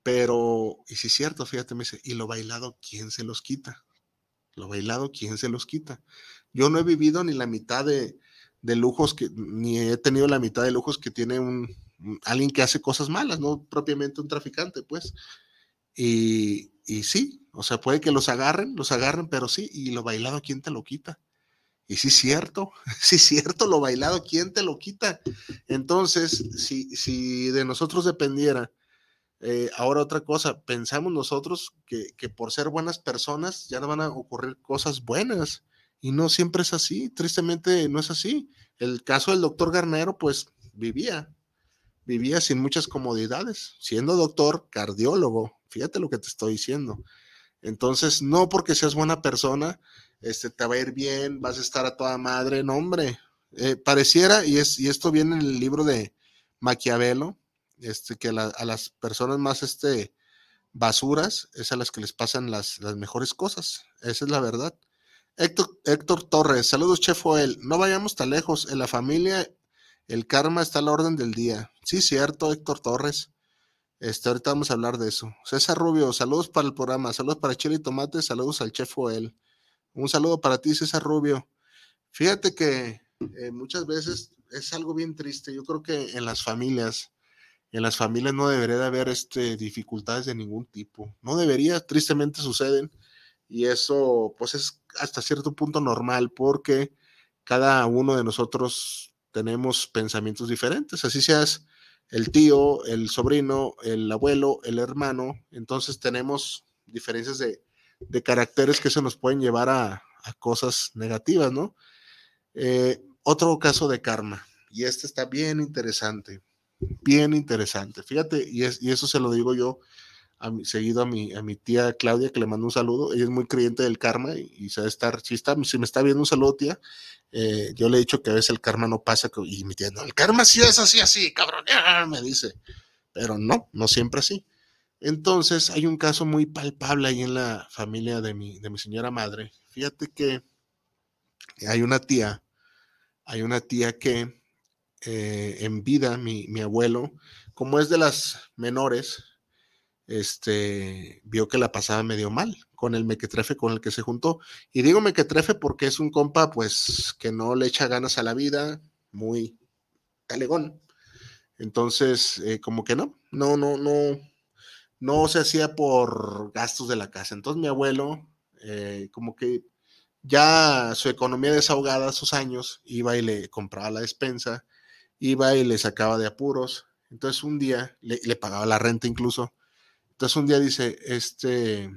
pero, y sí es cierto, fíjate, me dice, y lo bailado, ¿quién se los quita? Lo bailado, ¿quién se los quita? Yo no he vivido ni la mitad de, de lujos que, ni he tenido la mitad de lujos que tiene un, alguien que hace cosas malas, no propiamente un traficante, pues. Y, y sí, o sea, puede que los agarren, los agarren, pero sí, y lo bailado, ¿quién te lo quita? Y sí, cierto, sí, cierto, lo bailado, ¿quién te lo quita? Entonces, si, si de nosotros dependiera, eh, ahora otra cosa, pensamos nosotros que, que, por ser buenas personas ya no van a ocurrir cosas buenas. Y no siempre es así, tristemente no es así. El caso del doctor Garnero, pues vivía, vivía sin muchas comodidades, siendo doctor cardiólogo, fíjate lo que te estoy diciendo. Entonces, no porque seas buena persona, este, te va a ir bien, vas a estar a toda madre, no hombre. Eh, pareciera, y, es, y esto viene en el libro de Maquiavelo, este, que a las personas más este, basuras es a las que les pasan las, las mejores cosas. Esa es la verdad. Héctor, Torres, saludos, Chef Joel. No vayamos tan lejos. En la familia, el karma está a la orden del día. Sí, cierto, Héctor Torres. Este, ahorita vamos a hablar de eso. César Rubio, saludos para el programa, saludos para Chile y Tomate, saludos al Chef Joel. Un saludo para ti, César Rubio. Fíjate que eh, muchas veces es algo bien triste. Yo creo que en las familias, en las familias no debería de haber este, dificultades de ningún tipo. No debería, tristemente suceden y eso pues es hasta cierto punto normal porque cada uno de nosotros tenemos pensamientos diferentes, así seas el tío, el sobrino, el abuelo, el hermano, entonces tenemos diferencias de, caracteres que se nos pueden llevar a, cosas negativas, ¿no? Eh, otro caso de karma, y este está bien interesante, bien interesante. Fíjate, y, es, y eso se lo digo yo seguido a mi, a mi tía Claudia, que le mando un saludo. Ella es muy creyente del karma y, se estar, si, está, si me está viendo un saludo, tía, eh, yo le he dicho que a veces el karma no pasa y mi tía, no, el karma sí es así, así, cabrón, me dice. Pero no, no siempre así. Entonces, hay un caso muy palpable ahí en la familia de mi, de mi señora madre. Fíjate que hay una tía, hay una tía que eh, en vida, mi, mi abuelo, como es de las menores, este, vio que la pasaba medio mal con el mequetrefe con el que se juntó. Y digo mequetrefe porque es un compa, pues, que no le echa ganas a la vida, muy talegón. Entonces, eh, como que no, no, no, no, no se hacía por gastos de la casa. Entonces mi abuelo, eh, como que ya su economía desahogada, sus años, iba y le compraba la despensa, iba y le sacaba de apuros. Entonces un día le pagaba la renta incluso entonces un día dice, este,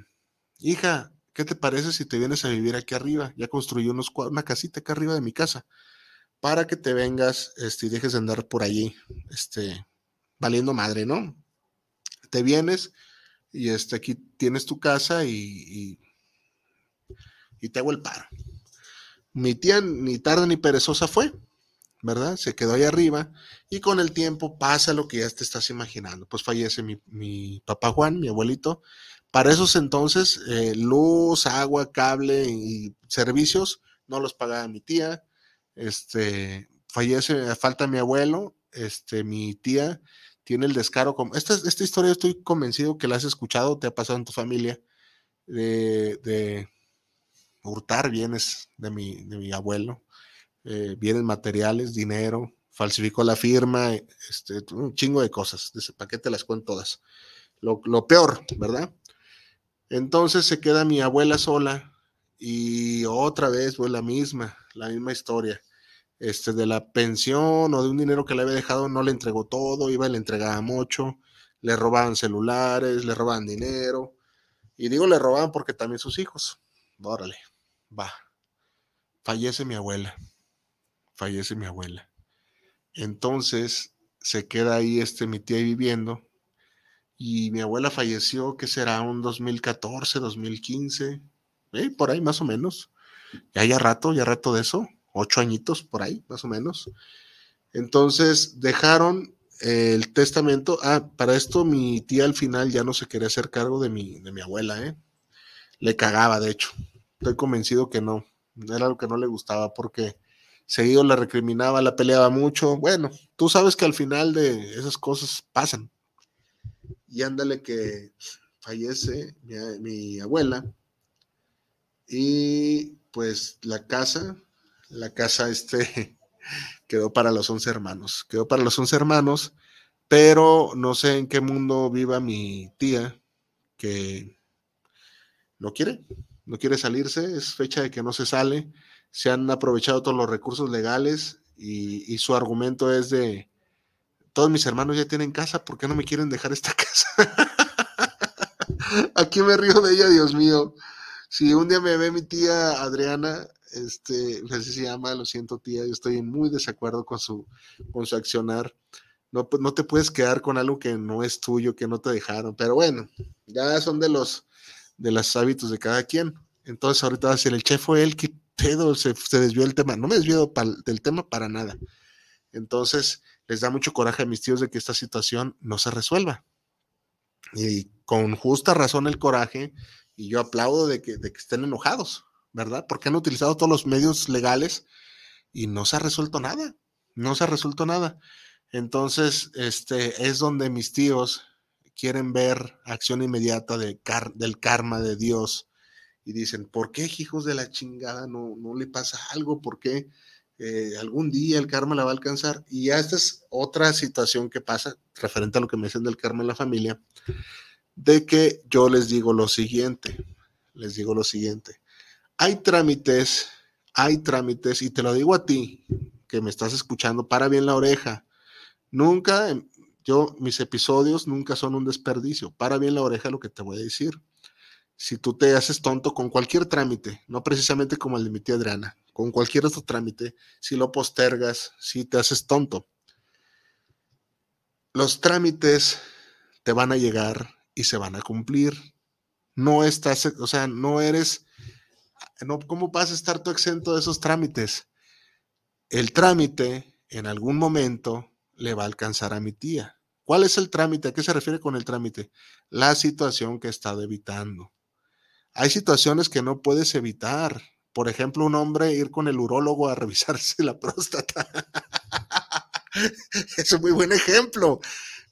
hija, ¿qué te parece si te vienes a vivir aquí arriba? Ya construí unos, una casita acá arriba de mi casa para que te vengas este, y dejes de andar por allí, este, valiendo madre, ¿no? Te vienes y este, aquí tienes tu casa y, y, te hago el paro. Mi tía ni tarde ni perezosa fue. ¿Verdad? Se quedó ahí arriba y con el tiempo pasa lo que ya te estás imaginando. Pues fallece mi, papá Juan, mi abuelito. Para esos entonces, eh, luz, agua, cable y servicios no los pagaba mi tía. Este, fallece, falta mi abuelo, este, mi tía tiene el descaro. Como, esta, esta historia estoy convencido que la has escuchado, te ha pasado en tu familia, de, de hurtar bienes de mi, de mi abuelo eh, bienes materiales, dinero, falsificó la firma, este, un chingo de cosas. Dice, ¿para qué te las cuento todas? Lo, peor, ¿verdad? Entonces se queda mi abuela sola y otra vez, fue la misma, la misma historia. este, de la pensión o de un dinero que le había dejado, no le entregó todo, iba y le entregaba mucho, le robaban celulares, le robaban dinero. Y digo le robaban porque también sus hijos. Órale, va. Fallece mi abuela. Fallece mi abuela. Entonces se queda ahí este, mi tía viviendo. Y mi abuela falleció, que será un 2014, 2015, eh, por ahí más o menos. Ya ya rato, ya rato de eso ocho añitos por ahí, más o menos. Entonces dejaron el testamento. Ah, para esto mi tía al final ya no se quería hacer cargo de mi, de mi abuela, ¿eh? Le cagaba, de hecho. Estoy convencido que no. Era lo que no le gustaba porque seguido la recriminaba, la peleaba mucho. Bueno, tú sabes que al final de esas cosas pasan. Y ándale que fallece mi, abuela. Y pues la casa la casa este quedó para los once hermanos, quedó para los once hermanos, pero no sé en qué mundo viva mi tía que no quiere, no quiere salirse, es fecha de que no se sale, se han aprovechado todos los recursos legales y, su argumento es de, todos mis hermanos ya tienen casa, ¿por qué no me quieren dejar esta casa? Aquí me río de ella, Dios mío. Si un día me ve mi tía Adriana, este, así se llama, lo siento tía, yo estoy muy desacuerdo con su, con su accionar. No, pues, no te puedes quedar con algo que no es tuyo, que no te dejaron, pero bueno, ya son de los, de los hábitos de cada quien. Entonces ahorita va a ser el chef fue él, que pedo, se, se, desvió el tema, no me desvió del tema para nada. Entonces les da mucho coraje a mis tíos de que esta situación no se resuelva. Y con justa razón el coraje, y yo aplaudo de que, de que estén enojados, ¿verdad? Porque han utilizado todos los medios legales y no se ha resuelto nada, no se ha resuelto nada. Entonces, este es donde mis tíos quieren ver acción inmediata de del karma de Dios y dicen, ¿por qué hijos de la chingada no, no le pasa algo? ¿Por qué eh, algún día el karma la va a alcanzar? Y ya esta es otra situación que pasa referente a lo que me dicen del karma en la familia, de que yo les digo lo siguiente, les digo lo siguiente, hay trámites, hay trámites, y te lo digo a ti, que me estás escuchando, para bien la oreja. Nunca, em, yo, mis episodios nunca son un desperdicio. Para bien la oreja lo que te voy a decir. Si tú te haces tonto con cualquier trámite, no precisamente como el de mi tía Adriana, con cualquier otro trámite, si lo postergas, si te haces tonto, los trámites te van a llegar y se van a cumplir. No estás, o sea, no eres ¿cómo vas a estar tú exento de esos trámites? El trámite en algún momento le va a alcanzar a mi tía. ¿Cuál es el trámite? ¿A qué se refiere con el trámite? La situación que he estado evitando. Hay situaciones que no puedes evitar. Por ejemplo, un hombre ir con el urólogo a revisarse la próstata. es un muy buen ejemplo.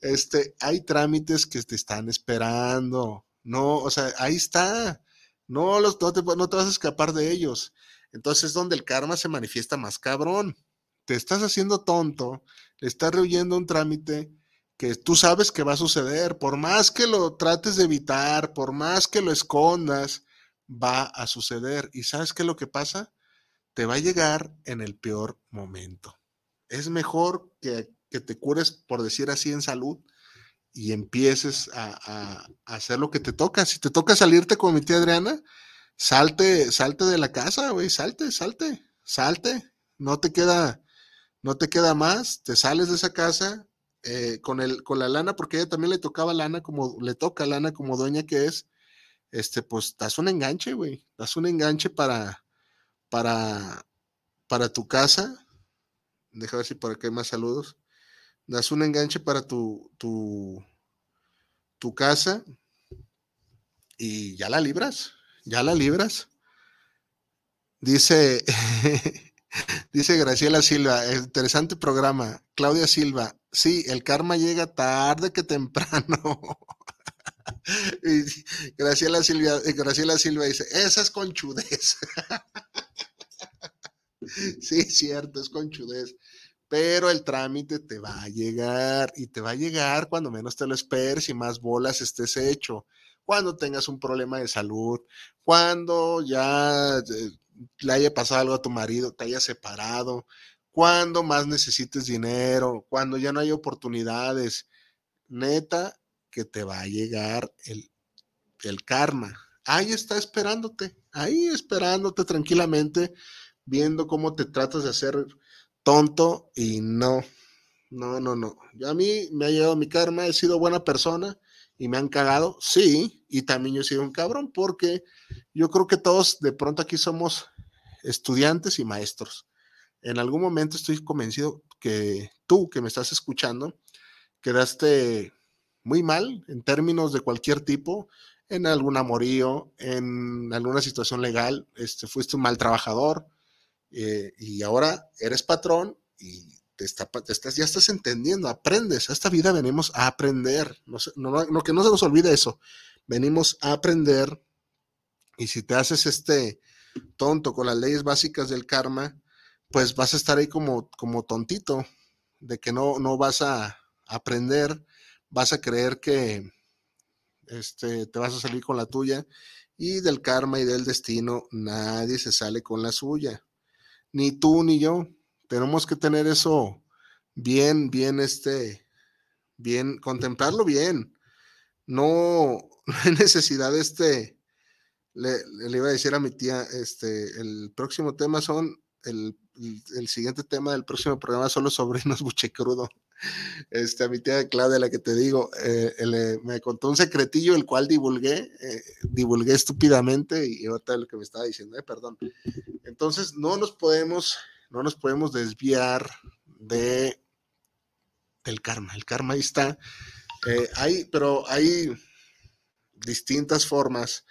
Este, hay trámites que te están esperando. No, o sea, ahí está. No, los, no, te, no te vas a escapar de ellos. Entonces es donde el karma se manifiesta más cabrón. Te estás haciendo tonto, le estás rehuyendo un trámite que tú sabes que va a suceder. Por más que lo trates de evitar, por más que lo escondas, va a suceder. ¿Y sabes qué es lo que pasa? Te va a llegar en el peor momento. Es mejor que, que te cures, por decir así, en salud, y empieces a, hacer lo que te toca. Si te toca salirte con mi tía Adriana, salte, salte de la casa, güey, salte, salte, salte. No te queda, no te queda más, te sales de esa casa eh, con, el, con la lana, porque ella también le tocaba lana como, le toca lana como dueña que es, este, pues das un enganche, güey, das un enganche para, para, para tu casa. Deja ver si por aquí hay más saludos das un enganche para tu, tu, tu casa y ya la libras, ya la libras. Dice, dice Graciela Silva, interesante programa. Claudia Silva, sí, el karma llega tarde que temprano. Graciela Silva, Graciela Silva dice, esa es conchudez. sí, cierto, es conchudez pero el trámite te va a llegar y te va a llegar cuando menos te lo esperes y más bolas estés hecho. Cuando tengas un problema de salud, cuando ya eh, le haya pasado algo a tu marido, te haya separado, cuando más necesites dinero, cuando ya no hay oportunidades, neta, que te va a llegar el, el karma. Ahí está esperándote, ahí esperándote tranquilamente, viendo cómo te tratas de hacer tonto y no, no, no, no. Yo a mí me ha llegado mi karma, he sido buena persona y me han cagado, sí, y también yo he sido un cabrón porque yo creo que todos de pronto aquí somos estudiantes y maestros. En algún momento estoy convencido que tú que me estás escuchando quedaste muy mal en términos de cualquier tipo, en algún amorío, en alguna situación legal, este, fuiste un mal trabajador eh, y ahora eres patrón y estás, ya estás entendiendo, aprendes. A esta vida venimos a aprender, no, no, que no se nos olvide eso, venimos a aprender y si te haces este tonto con las leyes básicas del karma, pues vas a estar ahí como, como tontito, de que no, no vas a aprender, vas a creer que este, te vas a salir con la tuya y del karma y del destino nadie se sale con la suya, ni tú ni yo. Tenemos que tener eso bien, bien, este, bien, contemplarlo bien. No, hay necesidad de este, le, le, iba a decir a mi tía, este, el próximo tema son el el siguiente tema del próximo programa son los sobrinos buchecrudo. Este, a mi tía Claudia, la que te digo, eh, eh, me contó un secretillo el cual divulgué, eh, divulgué estúpidamente y ahorita lo que me estaba diciendo, perdón. Entonces, no nos podemos, no nos podemos desviar de del karma. El karma ahí está. hay, pero hay distintas formas.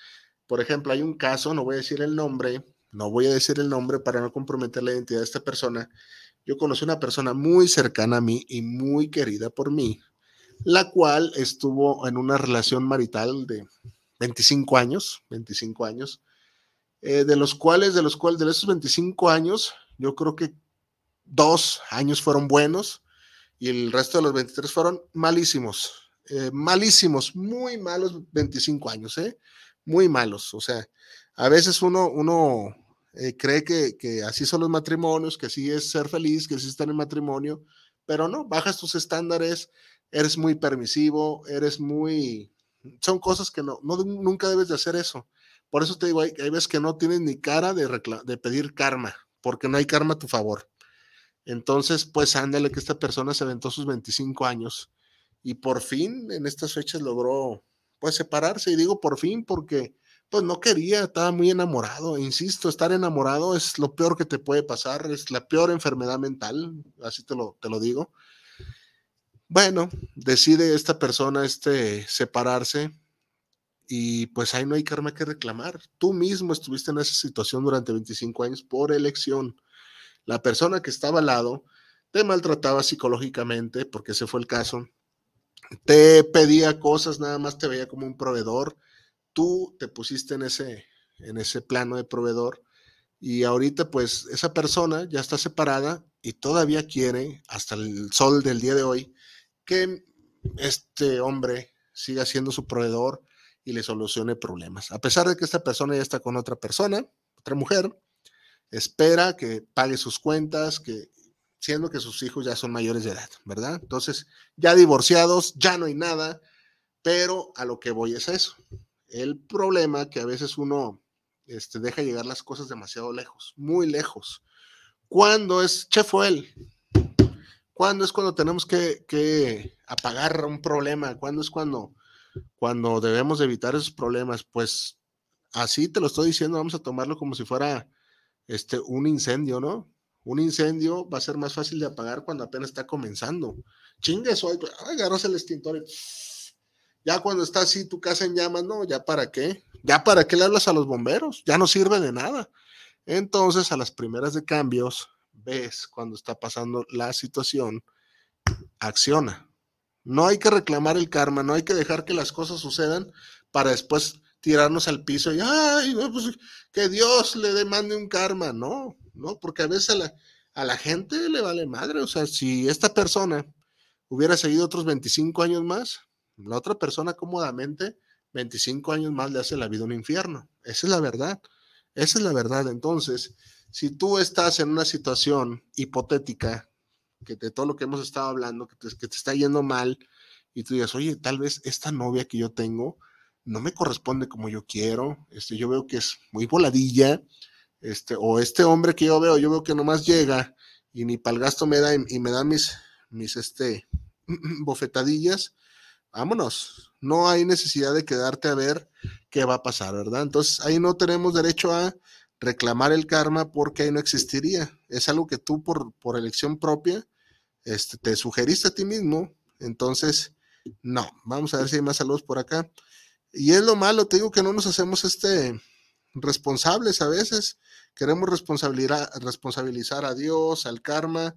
Por ejemplo, hay un caso, no voy a decir el nombre, no voy a decir el nombre para no comprometer la identidad de esta persona, yo conocí una persona muy cercana a mí y muy querida por mí, la cual estuvo en una relación marital de 25 años, 25 años, eh, de los cuales, de los cuales, de esos 25 años, yo creo que dos años fueron buenos y el resto de los 23 fueron malísimos, eh, malísimos, muy malos 25 años, ¿eh? Muy malos, o sea, a veces uno, uno eh, cree que, así son los matrimonios, que así es ser feliz, que así está en matrimonio, pero no, bajas tus estándares, eres muy permisivo, eres muy... Son cosas que no, no nunca debes de hacer eso. Por eso te digo, hay, veces que no tienes ni cara de, de pedir karma, porque no hay karma a tu favor. Entonces, pues ándale que esta persona se aventó sus 25 años y por fin en estas fechas logró pues separarse. Y digo por fin porque pues no quería, estaba muy enamorado. Insisto, estar enamorado es lo peor que te puede pasar, es la peor enfermedad mental, así te lo, te lo digo. Bueno, decide esta persona este, separarse y pues ahí no hay karma que reclamar. Tú mismo estuviste en esa situación durante 25 años por elección. La persona que estaba al lado te maltrataba psicológicamente, porque ese fue el caso. Te pedía cosas, nada más te veía como un proveedor tú te pusiste en ese, en ese plano de proveedor y ahorita pues esa persona ya está separada y todavía quiere, hasta el sol del día de hoy, que este hombre siga siendo su proveedor y le solucione problemas. A pesar de que esta persona ya está con otra persona, otra mujer, espera que pague sus cuentas, que siendo que sus hijos ya son mayores de edad, ¿verdad? Entonces, ya divorciados, ya no hay nada, pero a lo que voy es eso. El problema que a veces uno este, deja llegar las cosas demasiado lejos, muy lejos. ¿Cuándo es, él? ¿Cuándo es cuando tenemos que, apagar un problema? ¿Cuándo es cuando, cuando debemos evitar esos problemas? Pues así te lo estoy diciendo, vamos a tomarlo como si fuera este, un incendio, ¿no? Un incendio va a ser más fácil de apagar cuando apenas está comenzando. Chingue eso, agarras el extintor y ya cuando está así tu casa en llamas, no, ya para qué, ya para qué le hablas a los bomberos, ya no sirve de nada. Entonces, a las primeras de cambios, ves cuando está pasando la situación, acciona. No hay que reclamar el karma, no hay que dejar que las cosas sucedan para después tirarnos al piso y, ay, pues, que Dios le demande un karma. No, no, porque a veces a la, a la gente le vale madre. O sea, si esta persona hubiera seguido otros 25 años más, la otra persona cómodamente, 25 años más le hace la vida un infierno. Esa es la verdad. Esa es la verdad. Entonces, si tú estás en una situación hipotética, que de todo lo que hemos estado hablando, que te, está yendo mal, y tú digas, oye, tal vez esta novia que yo tengo no me corresponde como yo quiero, este, yo veo que es muy voladilla, este, o este hombre que yo veo, yo veo que nomás llega y ni para el gasto me da y, me da mis, mis este, bofetadillas, vámonos, no hay necesidad de quedarte a ver qué va a pasar, ¿verdad? Entonces ahí no tenemos derecho a reclamar el karma porque ahí no existiría. Es algo que tú por, por elección propia este, te sugeriste a ti mismo. Entonces, no, vamos a ver si hay más saludos por acá. Y es lo malo, te digo que no nos hacemos este responsables a veces. Queremos responsabilizar, a Dios, al karma,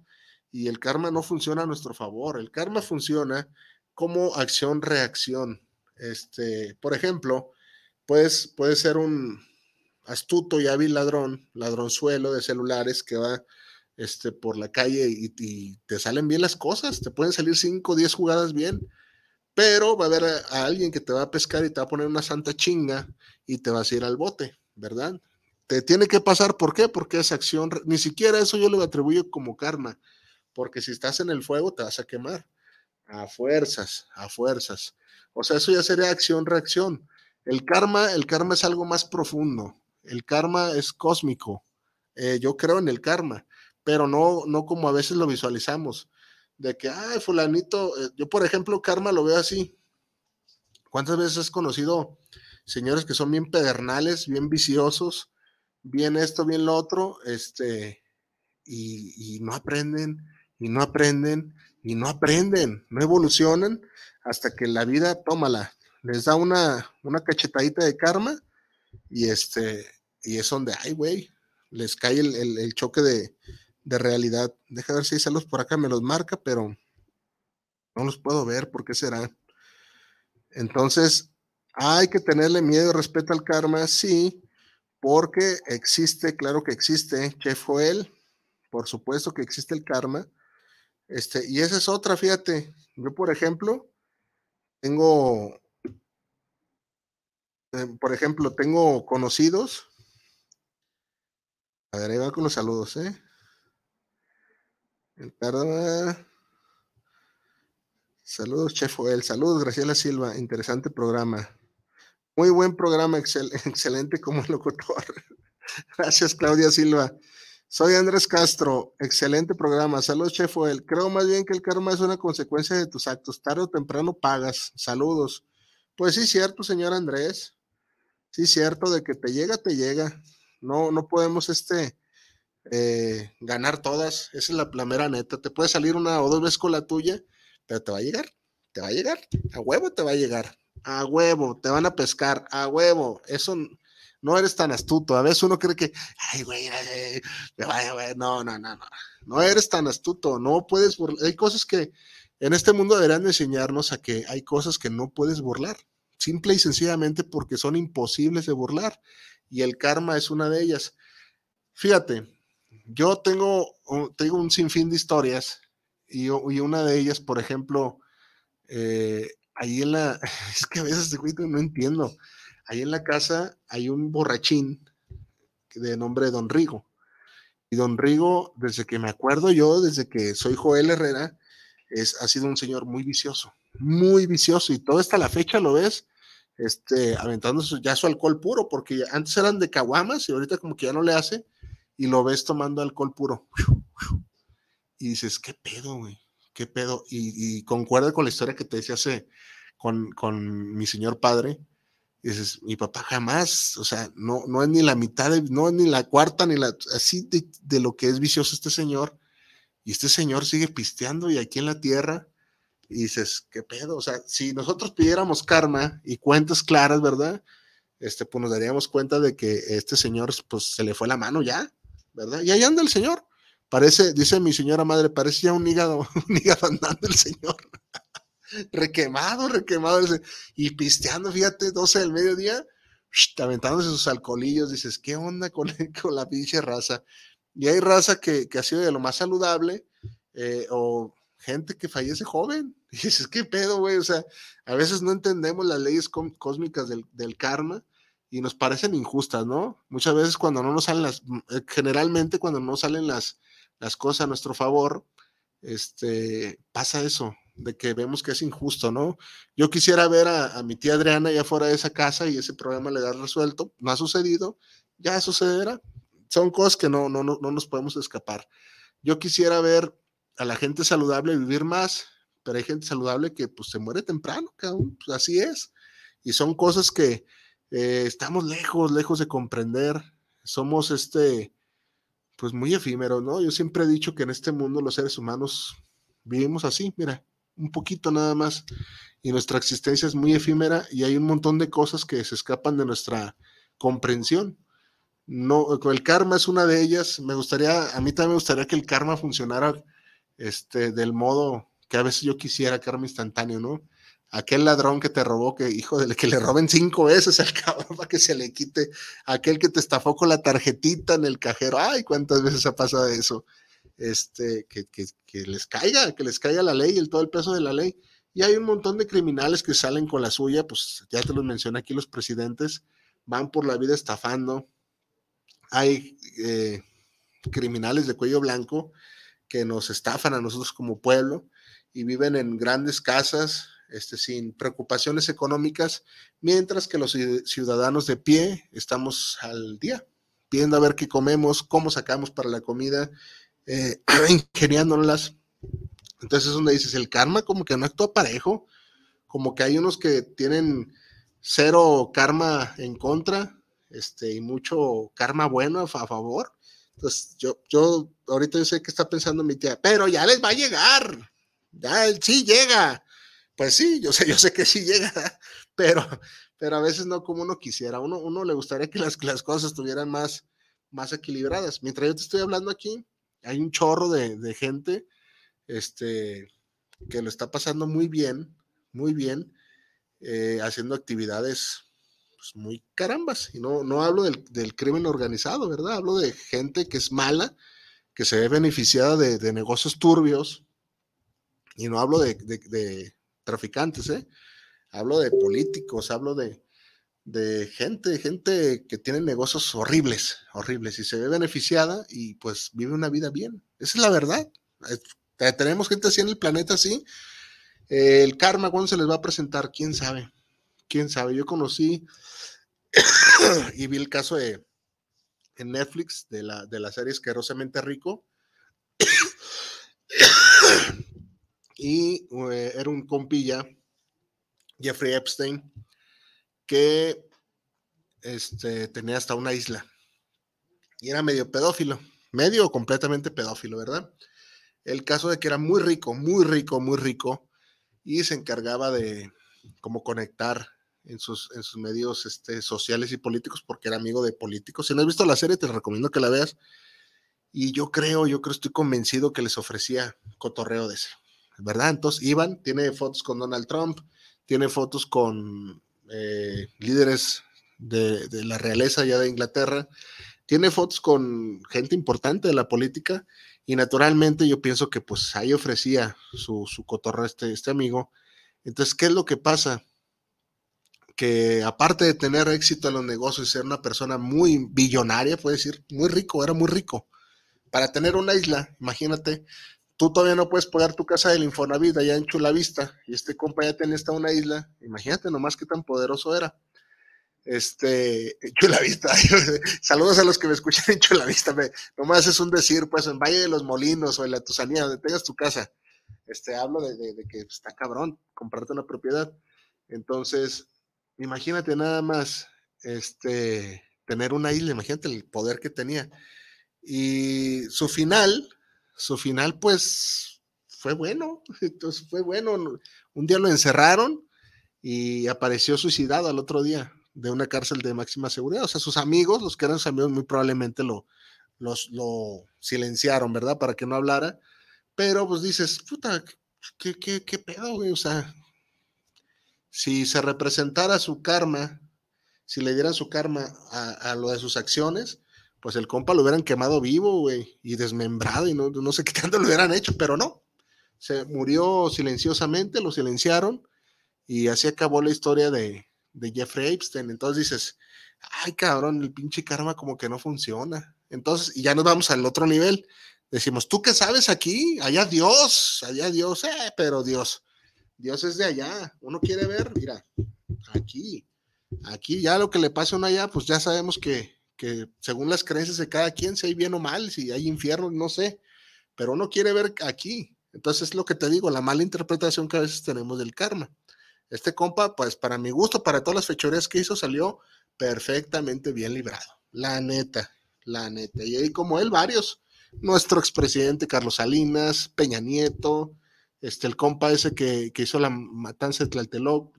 y el karma no funciona a nuestro favor. El karma funciona como acción-reacción. Este, por ejemplo, puedes, puede ser un, astuto y hábil ladrón, ladronzuelo de celulares que va este, por la calle y, te salen bien las cosas, te pueden salir 5 o 10 jugadas bien, pero va a haber a, alguien que te va a pescar y te va a poner una santa chinga y te vas a ir al bote, ¿verdad? Te tiene que pasar, ¿por qué? Porque esa acción, ni siquiera eso yo lo atribuyo como karma, porque si estás en el fuego te vas a quemar, a fuerzas, a fuerzas. O sea, eso ya sería acción-reacción. El karma, el karma es algo más profundo el karma es cósmico. Eh, yo creo en el karma, pero no, no como a veces lo visualizamos, de que, ay, fulanito, eh, yo por ejemplo, karma lo veo así. ¿Cuántas veces has conocido señores que son bien pedernales, bien viciosos, bien esto, bien lo otro, este, y, y no aprenden, y no aprenden, y no aprenden, no evolucionan hasta que la vida, tómala, les da una, una cachetadita de karma y este, y es donde, ay, güey, les cae el, choque de, realidad. Deja ver si hay por acá, me los marca, pero no los puedo ver, ¿por qué será? Entonces, hay que tenerle miedo y respeto al karma, sí, porque existe, claro que existe, Chef Joel, por supuesto que existe el karma. Este, y esa es otra, fíjate. Yo, por ejemplo, tengo eh, por ejemplo, tengo conocidos. A ver, ahí va con los saludos, ¿eh? Saludos, Chef Joel. Saludos, Graciela Silva. Interesante programa. Muy buen programa, excelente como locutor. Gracias, Claudia Silva. Soy Andrés Castro. Excelente programa. Saludos, Chef Joel. Creo más bien que el karma es una consecuencia de tus actos. Tarde o temprano pagas. Saludos. Pues sí, cierto, señor Andrés sí, cierto, de que te llega, te llega. No, no podemos este, eh, ganar todas. Esa es la, plamera neta. Te puede salir una o dos veces con la tuya, pero te va a llegar. Te va a llegar. A huevo te va a llegar. A huevo. Te van a pescar. A huevo. Eso no eres tan astuto. A veces uno cree que, ay, güey, no, no, no, no. No eres tan astuto. No puedes burlar. Hay cosas que en este mundo deberán enseñarnos a que hay cosas que no puedes burlar simple y sencillamente porque son imposibles de burlar y el karma es una de ellas. Fíjate, yo tengo, tengo un sinfín de historias y, una de ellas, por ejemplo, eh, ahí en la, es que a veces no entiendo, ahí en la casa hay un borrachín de nombre Don Rigo. Y Don Rigo, desde que me acuerdo yo, desde que soy Joel Herrera, es, ha sido un señor muy vicioso, muy vicioso. Y todo hasta la fecha lo ves este, aventando ya su alcohol puro, porque antes eran de caguamas y ahorita como que ya no le hace, y lo ves tomando alcohol puro. Y dices, ¿qué pedo, güey? ¿Qué pedo? Y, concuerda con la historia que te decía hace con, con mi señor padre. dices, mi papá jamás, o sea, no, no es ni la mitad, no es ni la cuarta, ni la, así de, de lo que es vicioso este señor. Y este señor sigue pisteando y aquí en la tierra y dices, ¿qué pedo? O sea, si nosotros pidiéramos karma y cuentas claras, ¿verdad? Este, pues nos daríamos cuenta de que este señor, pues se le fue la mano ya, ¿verdad? Y ahí anda el señor. Parece, dice mi señora madre, parece ya un hígado, un hígado andando el señor. requemado, requemado. Y pisteando, fíjate, 12 del mediodía, aventándose sus alcoholillos, dices, ¿qué onda con, con la pinche raza? Y hay raza que, que ha sido de lo más saludable, eh, o gente que fallece joven. Y dices, ¿qué pedo, güey? O sea, a veces no entendemos las leyes cósmicas del, karma y nos parecen injustas, ¿no? Muchas veces cuando no nos salen las, eh, generalmente cuando no salen las, las cosas a nuestro favor, este, pasa eso, de que vemos que es injusto, ¿no? Yo quisiera ver a, mi tía Adriana ya fuera de esa casa y ese problema le da resuelto, no ha sucedido, ya sucederá. Son cosas que no, no, no, no nos podemos escapar. Yo quisiera ver a la gente saludable vivir más, pero hay gente saludable que pues se muere temprano, pues, así es. Y son cosas que eh, estamos lejos, lejos de comprender. Somos este, pues muy efímeros, ¿no? Yo siempre he dicho que en este mundo los seres humanos vivimos así, mira, un poquito nada más. Y nuestra existencia es muy efímera y hay un montón de cosas que se escapan de nuestra comprensión. No, el karma es una de ellas. Me gustaría, a mí también me gustaría que el karma funcionara este, del modo que a veces yo quisiera, karma instantáneo, ¿no? Aquel ladrón que te robó, que hijo de que le roben cinco veces al cabrón para que se le quite, aquel que te estafó con la tarjetita en el cajero, ay, cuántas veces ha pasado eso, este, que, que, que les caiga, que les caiga la ley, el todo el peso de la ley. Y hay un montón de criminales que salen con la suya, pues ya te los mencioné aquí los presidentes, van por la vida estafando. Hay eh, criminales de cuello blanco que nos estafan a nosotros como pueblo y viven en grandes casas este, sin preocupaciones económicas, mientras que los ciudadanos de pie estamos al día, viendo a ver qué comemos, cómo sacamos para la comida, eh, ingeniándolas. Entonces es donde dices, el karma como que no actúa parejo, como que hay unos que tienen cero karma en contra este, y mucho karma bueno a, favor. Entonces yo, yo ahorita yo sé que está pensando mi tía, pero ya les va a llegar, ya sí llega. Pues sí, yo sé, yo sé que sí llega, pero, pero a veces no como uno quisiera. Uno, uno le gustaría que las, las cosas estuvieran más, más equilibradas. Mientras yo te estoy hablando aquí, hay un chorro de, gente este, que lo está pasando muy bien, muy bien, eh, haciendo actividades pues, muy carambas. Y no, no hablo del, crimen organizado, ¿verdad? Hablo de gente que es mala, que se ve beneficiada de, negocios turbios. Y no hablo de, traficantes, ¿eh? Hablo de políticos, hablo de, de gente, gente que tiene negocios horribles, horribles, y se ve beneficiada y pues vive una vida bien. Esa es la verdad. Tenemos gente así en el planeta, así. el karma, ¿cuándo se les va a presentar? ¿Quién sabe? ¿Quién sabe? Yo conocí y vi el caso de en Netflix de la, de la serie Esquerosamente Rico. Y eh, era un compilla, Jeffrey Epstein, que este, tenía hasta una isla. Y era medio pedófilo, medio completamente pedófilo, ¿verdad? El caso de que era muy rico, muy rico, muy rico, y se encargaba de como conectar en sus, en sus medios este, sociales y políticos porque era amigo de políticos. Si no has visto la serie, te recomiendo que la veas. Y yo creo, yo creo, estoy convencido que les ofrecía cotorreo de ese, ¿verdad? Entonces, iban, tiene fotos con Donald Trump, tiene fotos con eh, líderes de, la realeza ya de Inglaterra, tiene fotos con gente importante de la política y naturalmente yo pienso que pues ahí ofrecía su, su cotorreo este, este amigo. Entonces, ¿qué es lo que pasa? Que aparte de tener éxito en los negocios y ser una persona muy billonaria, puede decir, muy rico, era muy rico. Para tener una isla, imagínate, tú todavía no puedes pagar tu casa del Infonavit allá en Chulavista y este compa ya tenía esta una isla, imagínate nomás qué tan poderoso era. Este, Chulavista, saludos a los que me escuchan en Chulavista, me, nomás es un decir, pues en Valle de los Molinos o en la Tusanía, donde tengas tu casa, este, hablo de, de que está cabrón comprarte una propiedad. Entonces, imagínate nada más, este, tener una isla, imagínate el poder que tenía. Y su final, su final pues fue bueno, entonces fue bueno. Un día lo encerraron y apareció suicidado al otro día de una cárcel de máxima seguridad. O sea, sus amigos, los que eran sus amigos, muy probablemente lo, los, lo silenciaron, ¿verdad? Para que no hablara. Pero pues dices, puta, ¿qué, qué, qué pedo, güey? O sea, si se representara su karma, si le dieran su karma a, a lo de sus acciones, pues el compa lo hubieran quemado vivo, güey, y desmembrado, y no, no sé qué tanto lo hubieran hecho, pero no. Se murió silenciosamente, lo silenciaron, y así acabó la historia de, de Jeffrey Epstein. Entonces dices, ay cabrón, el pinche karma como que no funciona. Entonces, y ya nos vamos al otro nivel. Decimos, ¿tú qué sabes aquí? Allá Dios, allá Dios, eh, pero Dios, Dios es de allá. Uno quiere ver, mira, aquí, aquí ya lo que le pasa a uno allá, pues ya sabemos que, que según las creencias de cada quien, si hay bien o mal, si hay infierno, no sé, pero uno quiere ver aquí. Entonces es lo que te digo, la mala interpretación que a veces tenemos del karma. Este compa, pues para mi gusto, para todas las fechorías que hizo, salió perfectamente bien librado. La neta, la neta. Y ahí como él, varios nuestro expresidente Carlos Salinas, Peña Nieto, este, el compa ese que, hizo la matanza de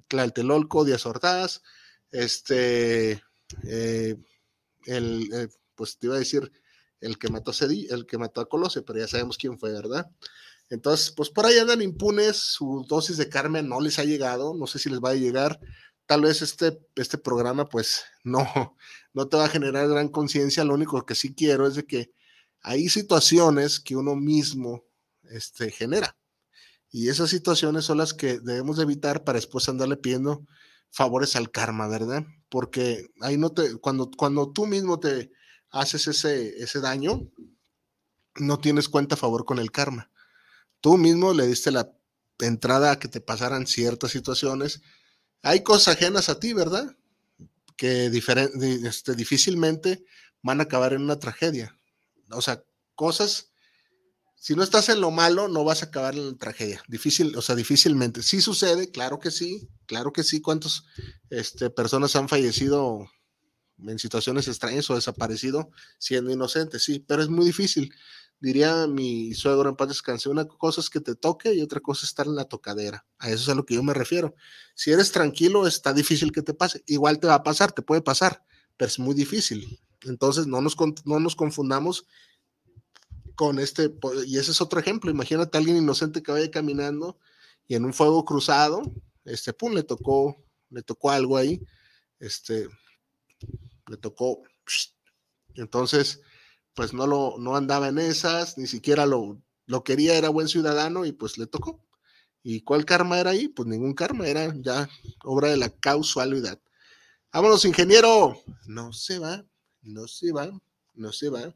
Tlaltelolco, Díaz Ordaz, este, eh, el, eh, pues te iba a decir, el que mató a Cedi, el que mató a Colose, pero ya sabemos quién fue, ¿verdad? Entonces, pues por ahí andan impunes, su dosis de Carmen no les ha llegado, no sé si les va a llegar, tal vez este, este programa pues no, no te va a generar gran conciencia, lo único que sí quiero es de que hay situaciones que uno mismo este, genera. Y esas situaciones son las que debemos evitar para después andarle pidiendo favores al karma, ¿verdad? Porque ahí no te, cuando, cuando tú mismo te haces ese, ese daño, no tienes cuenta a favor con el karma. Tú mismo le diste la entrada a que te pasaran ciertas situaciones. Hay cosas ajenas a ti, ¿verdad? Que este, difícilmente van a acabar en una tragedia o sea, cosas, si no estás en lo malo, no vas a acabar en la tragedia. Difícil, o sea, difícilmente. Sí sucede, claro que sí, claro que sí. ¿Cuántas este, personas han fallecido en situaciones extrañas o desaparecido siendo inocentes? Sí, pero es muy difícil. Diría mi suegro en paz descanse, una cosa es que te toque y otra cosa es estar en la tocadera. A eso es a lo que yo me refiero. Si eres tranquilo, está difícil que te pase. Igual te va a pasar, te puede pasar, pero es muy difícil. Entonces, no nos, no nos confundamos con este, y ese es otro ejemplo. Imagínate a alguien inocente que vaya caminando y en un fuego cruzado, este, pum, le tocó, le tocó algo ahí, este, le tocó, entonces, pues no lo, no andaba en esas, ni siquiera lo, lo quería, era buen ciudadano y pues le tocó. ¿Y cuál karma era ahí? Pues ningún karma, era ya obra de la causalidad. Vámonos, ingeniero. No se va no se va, no se va.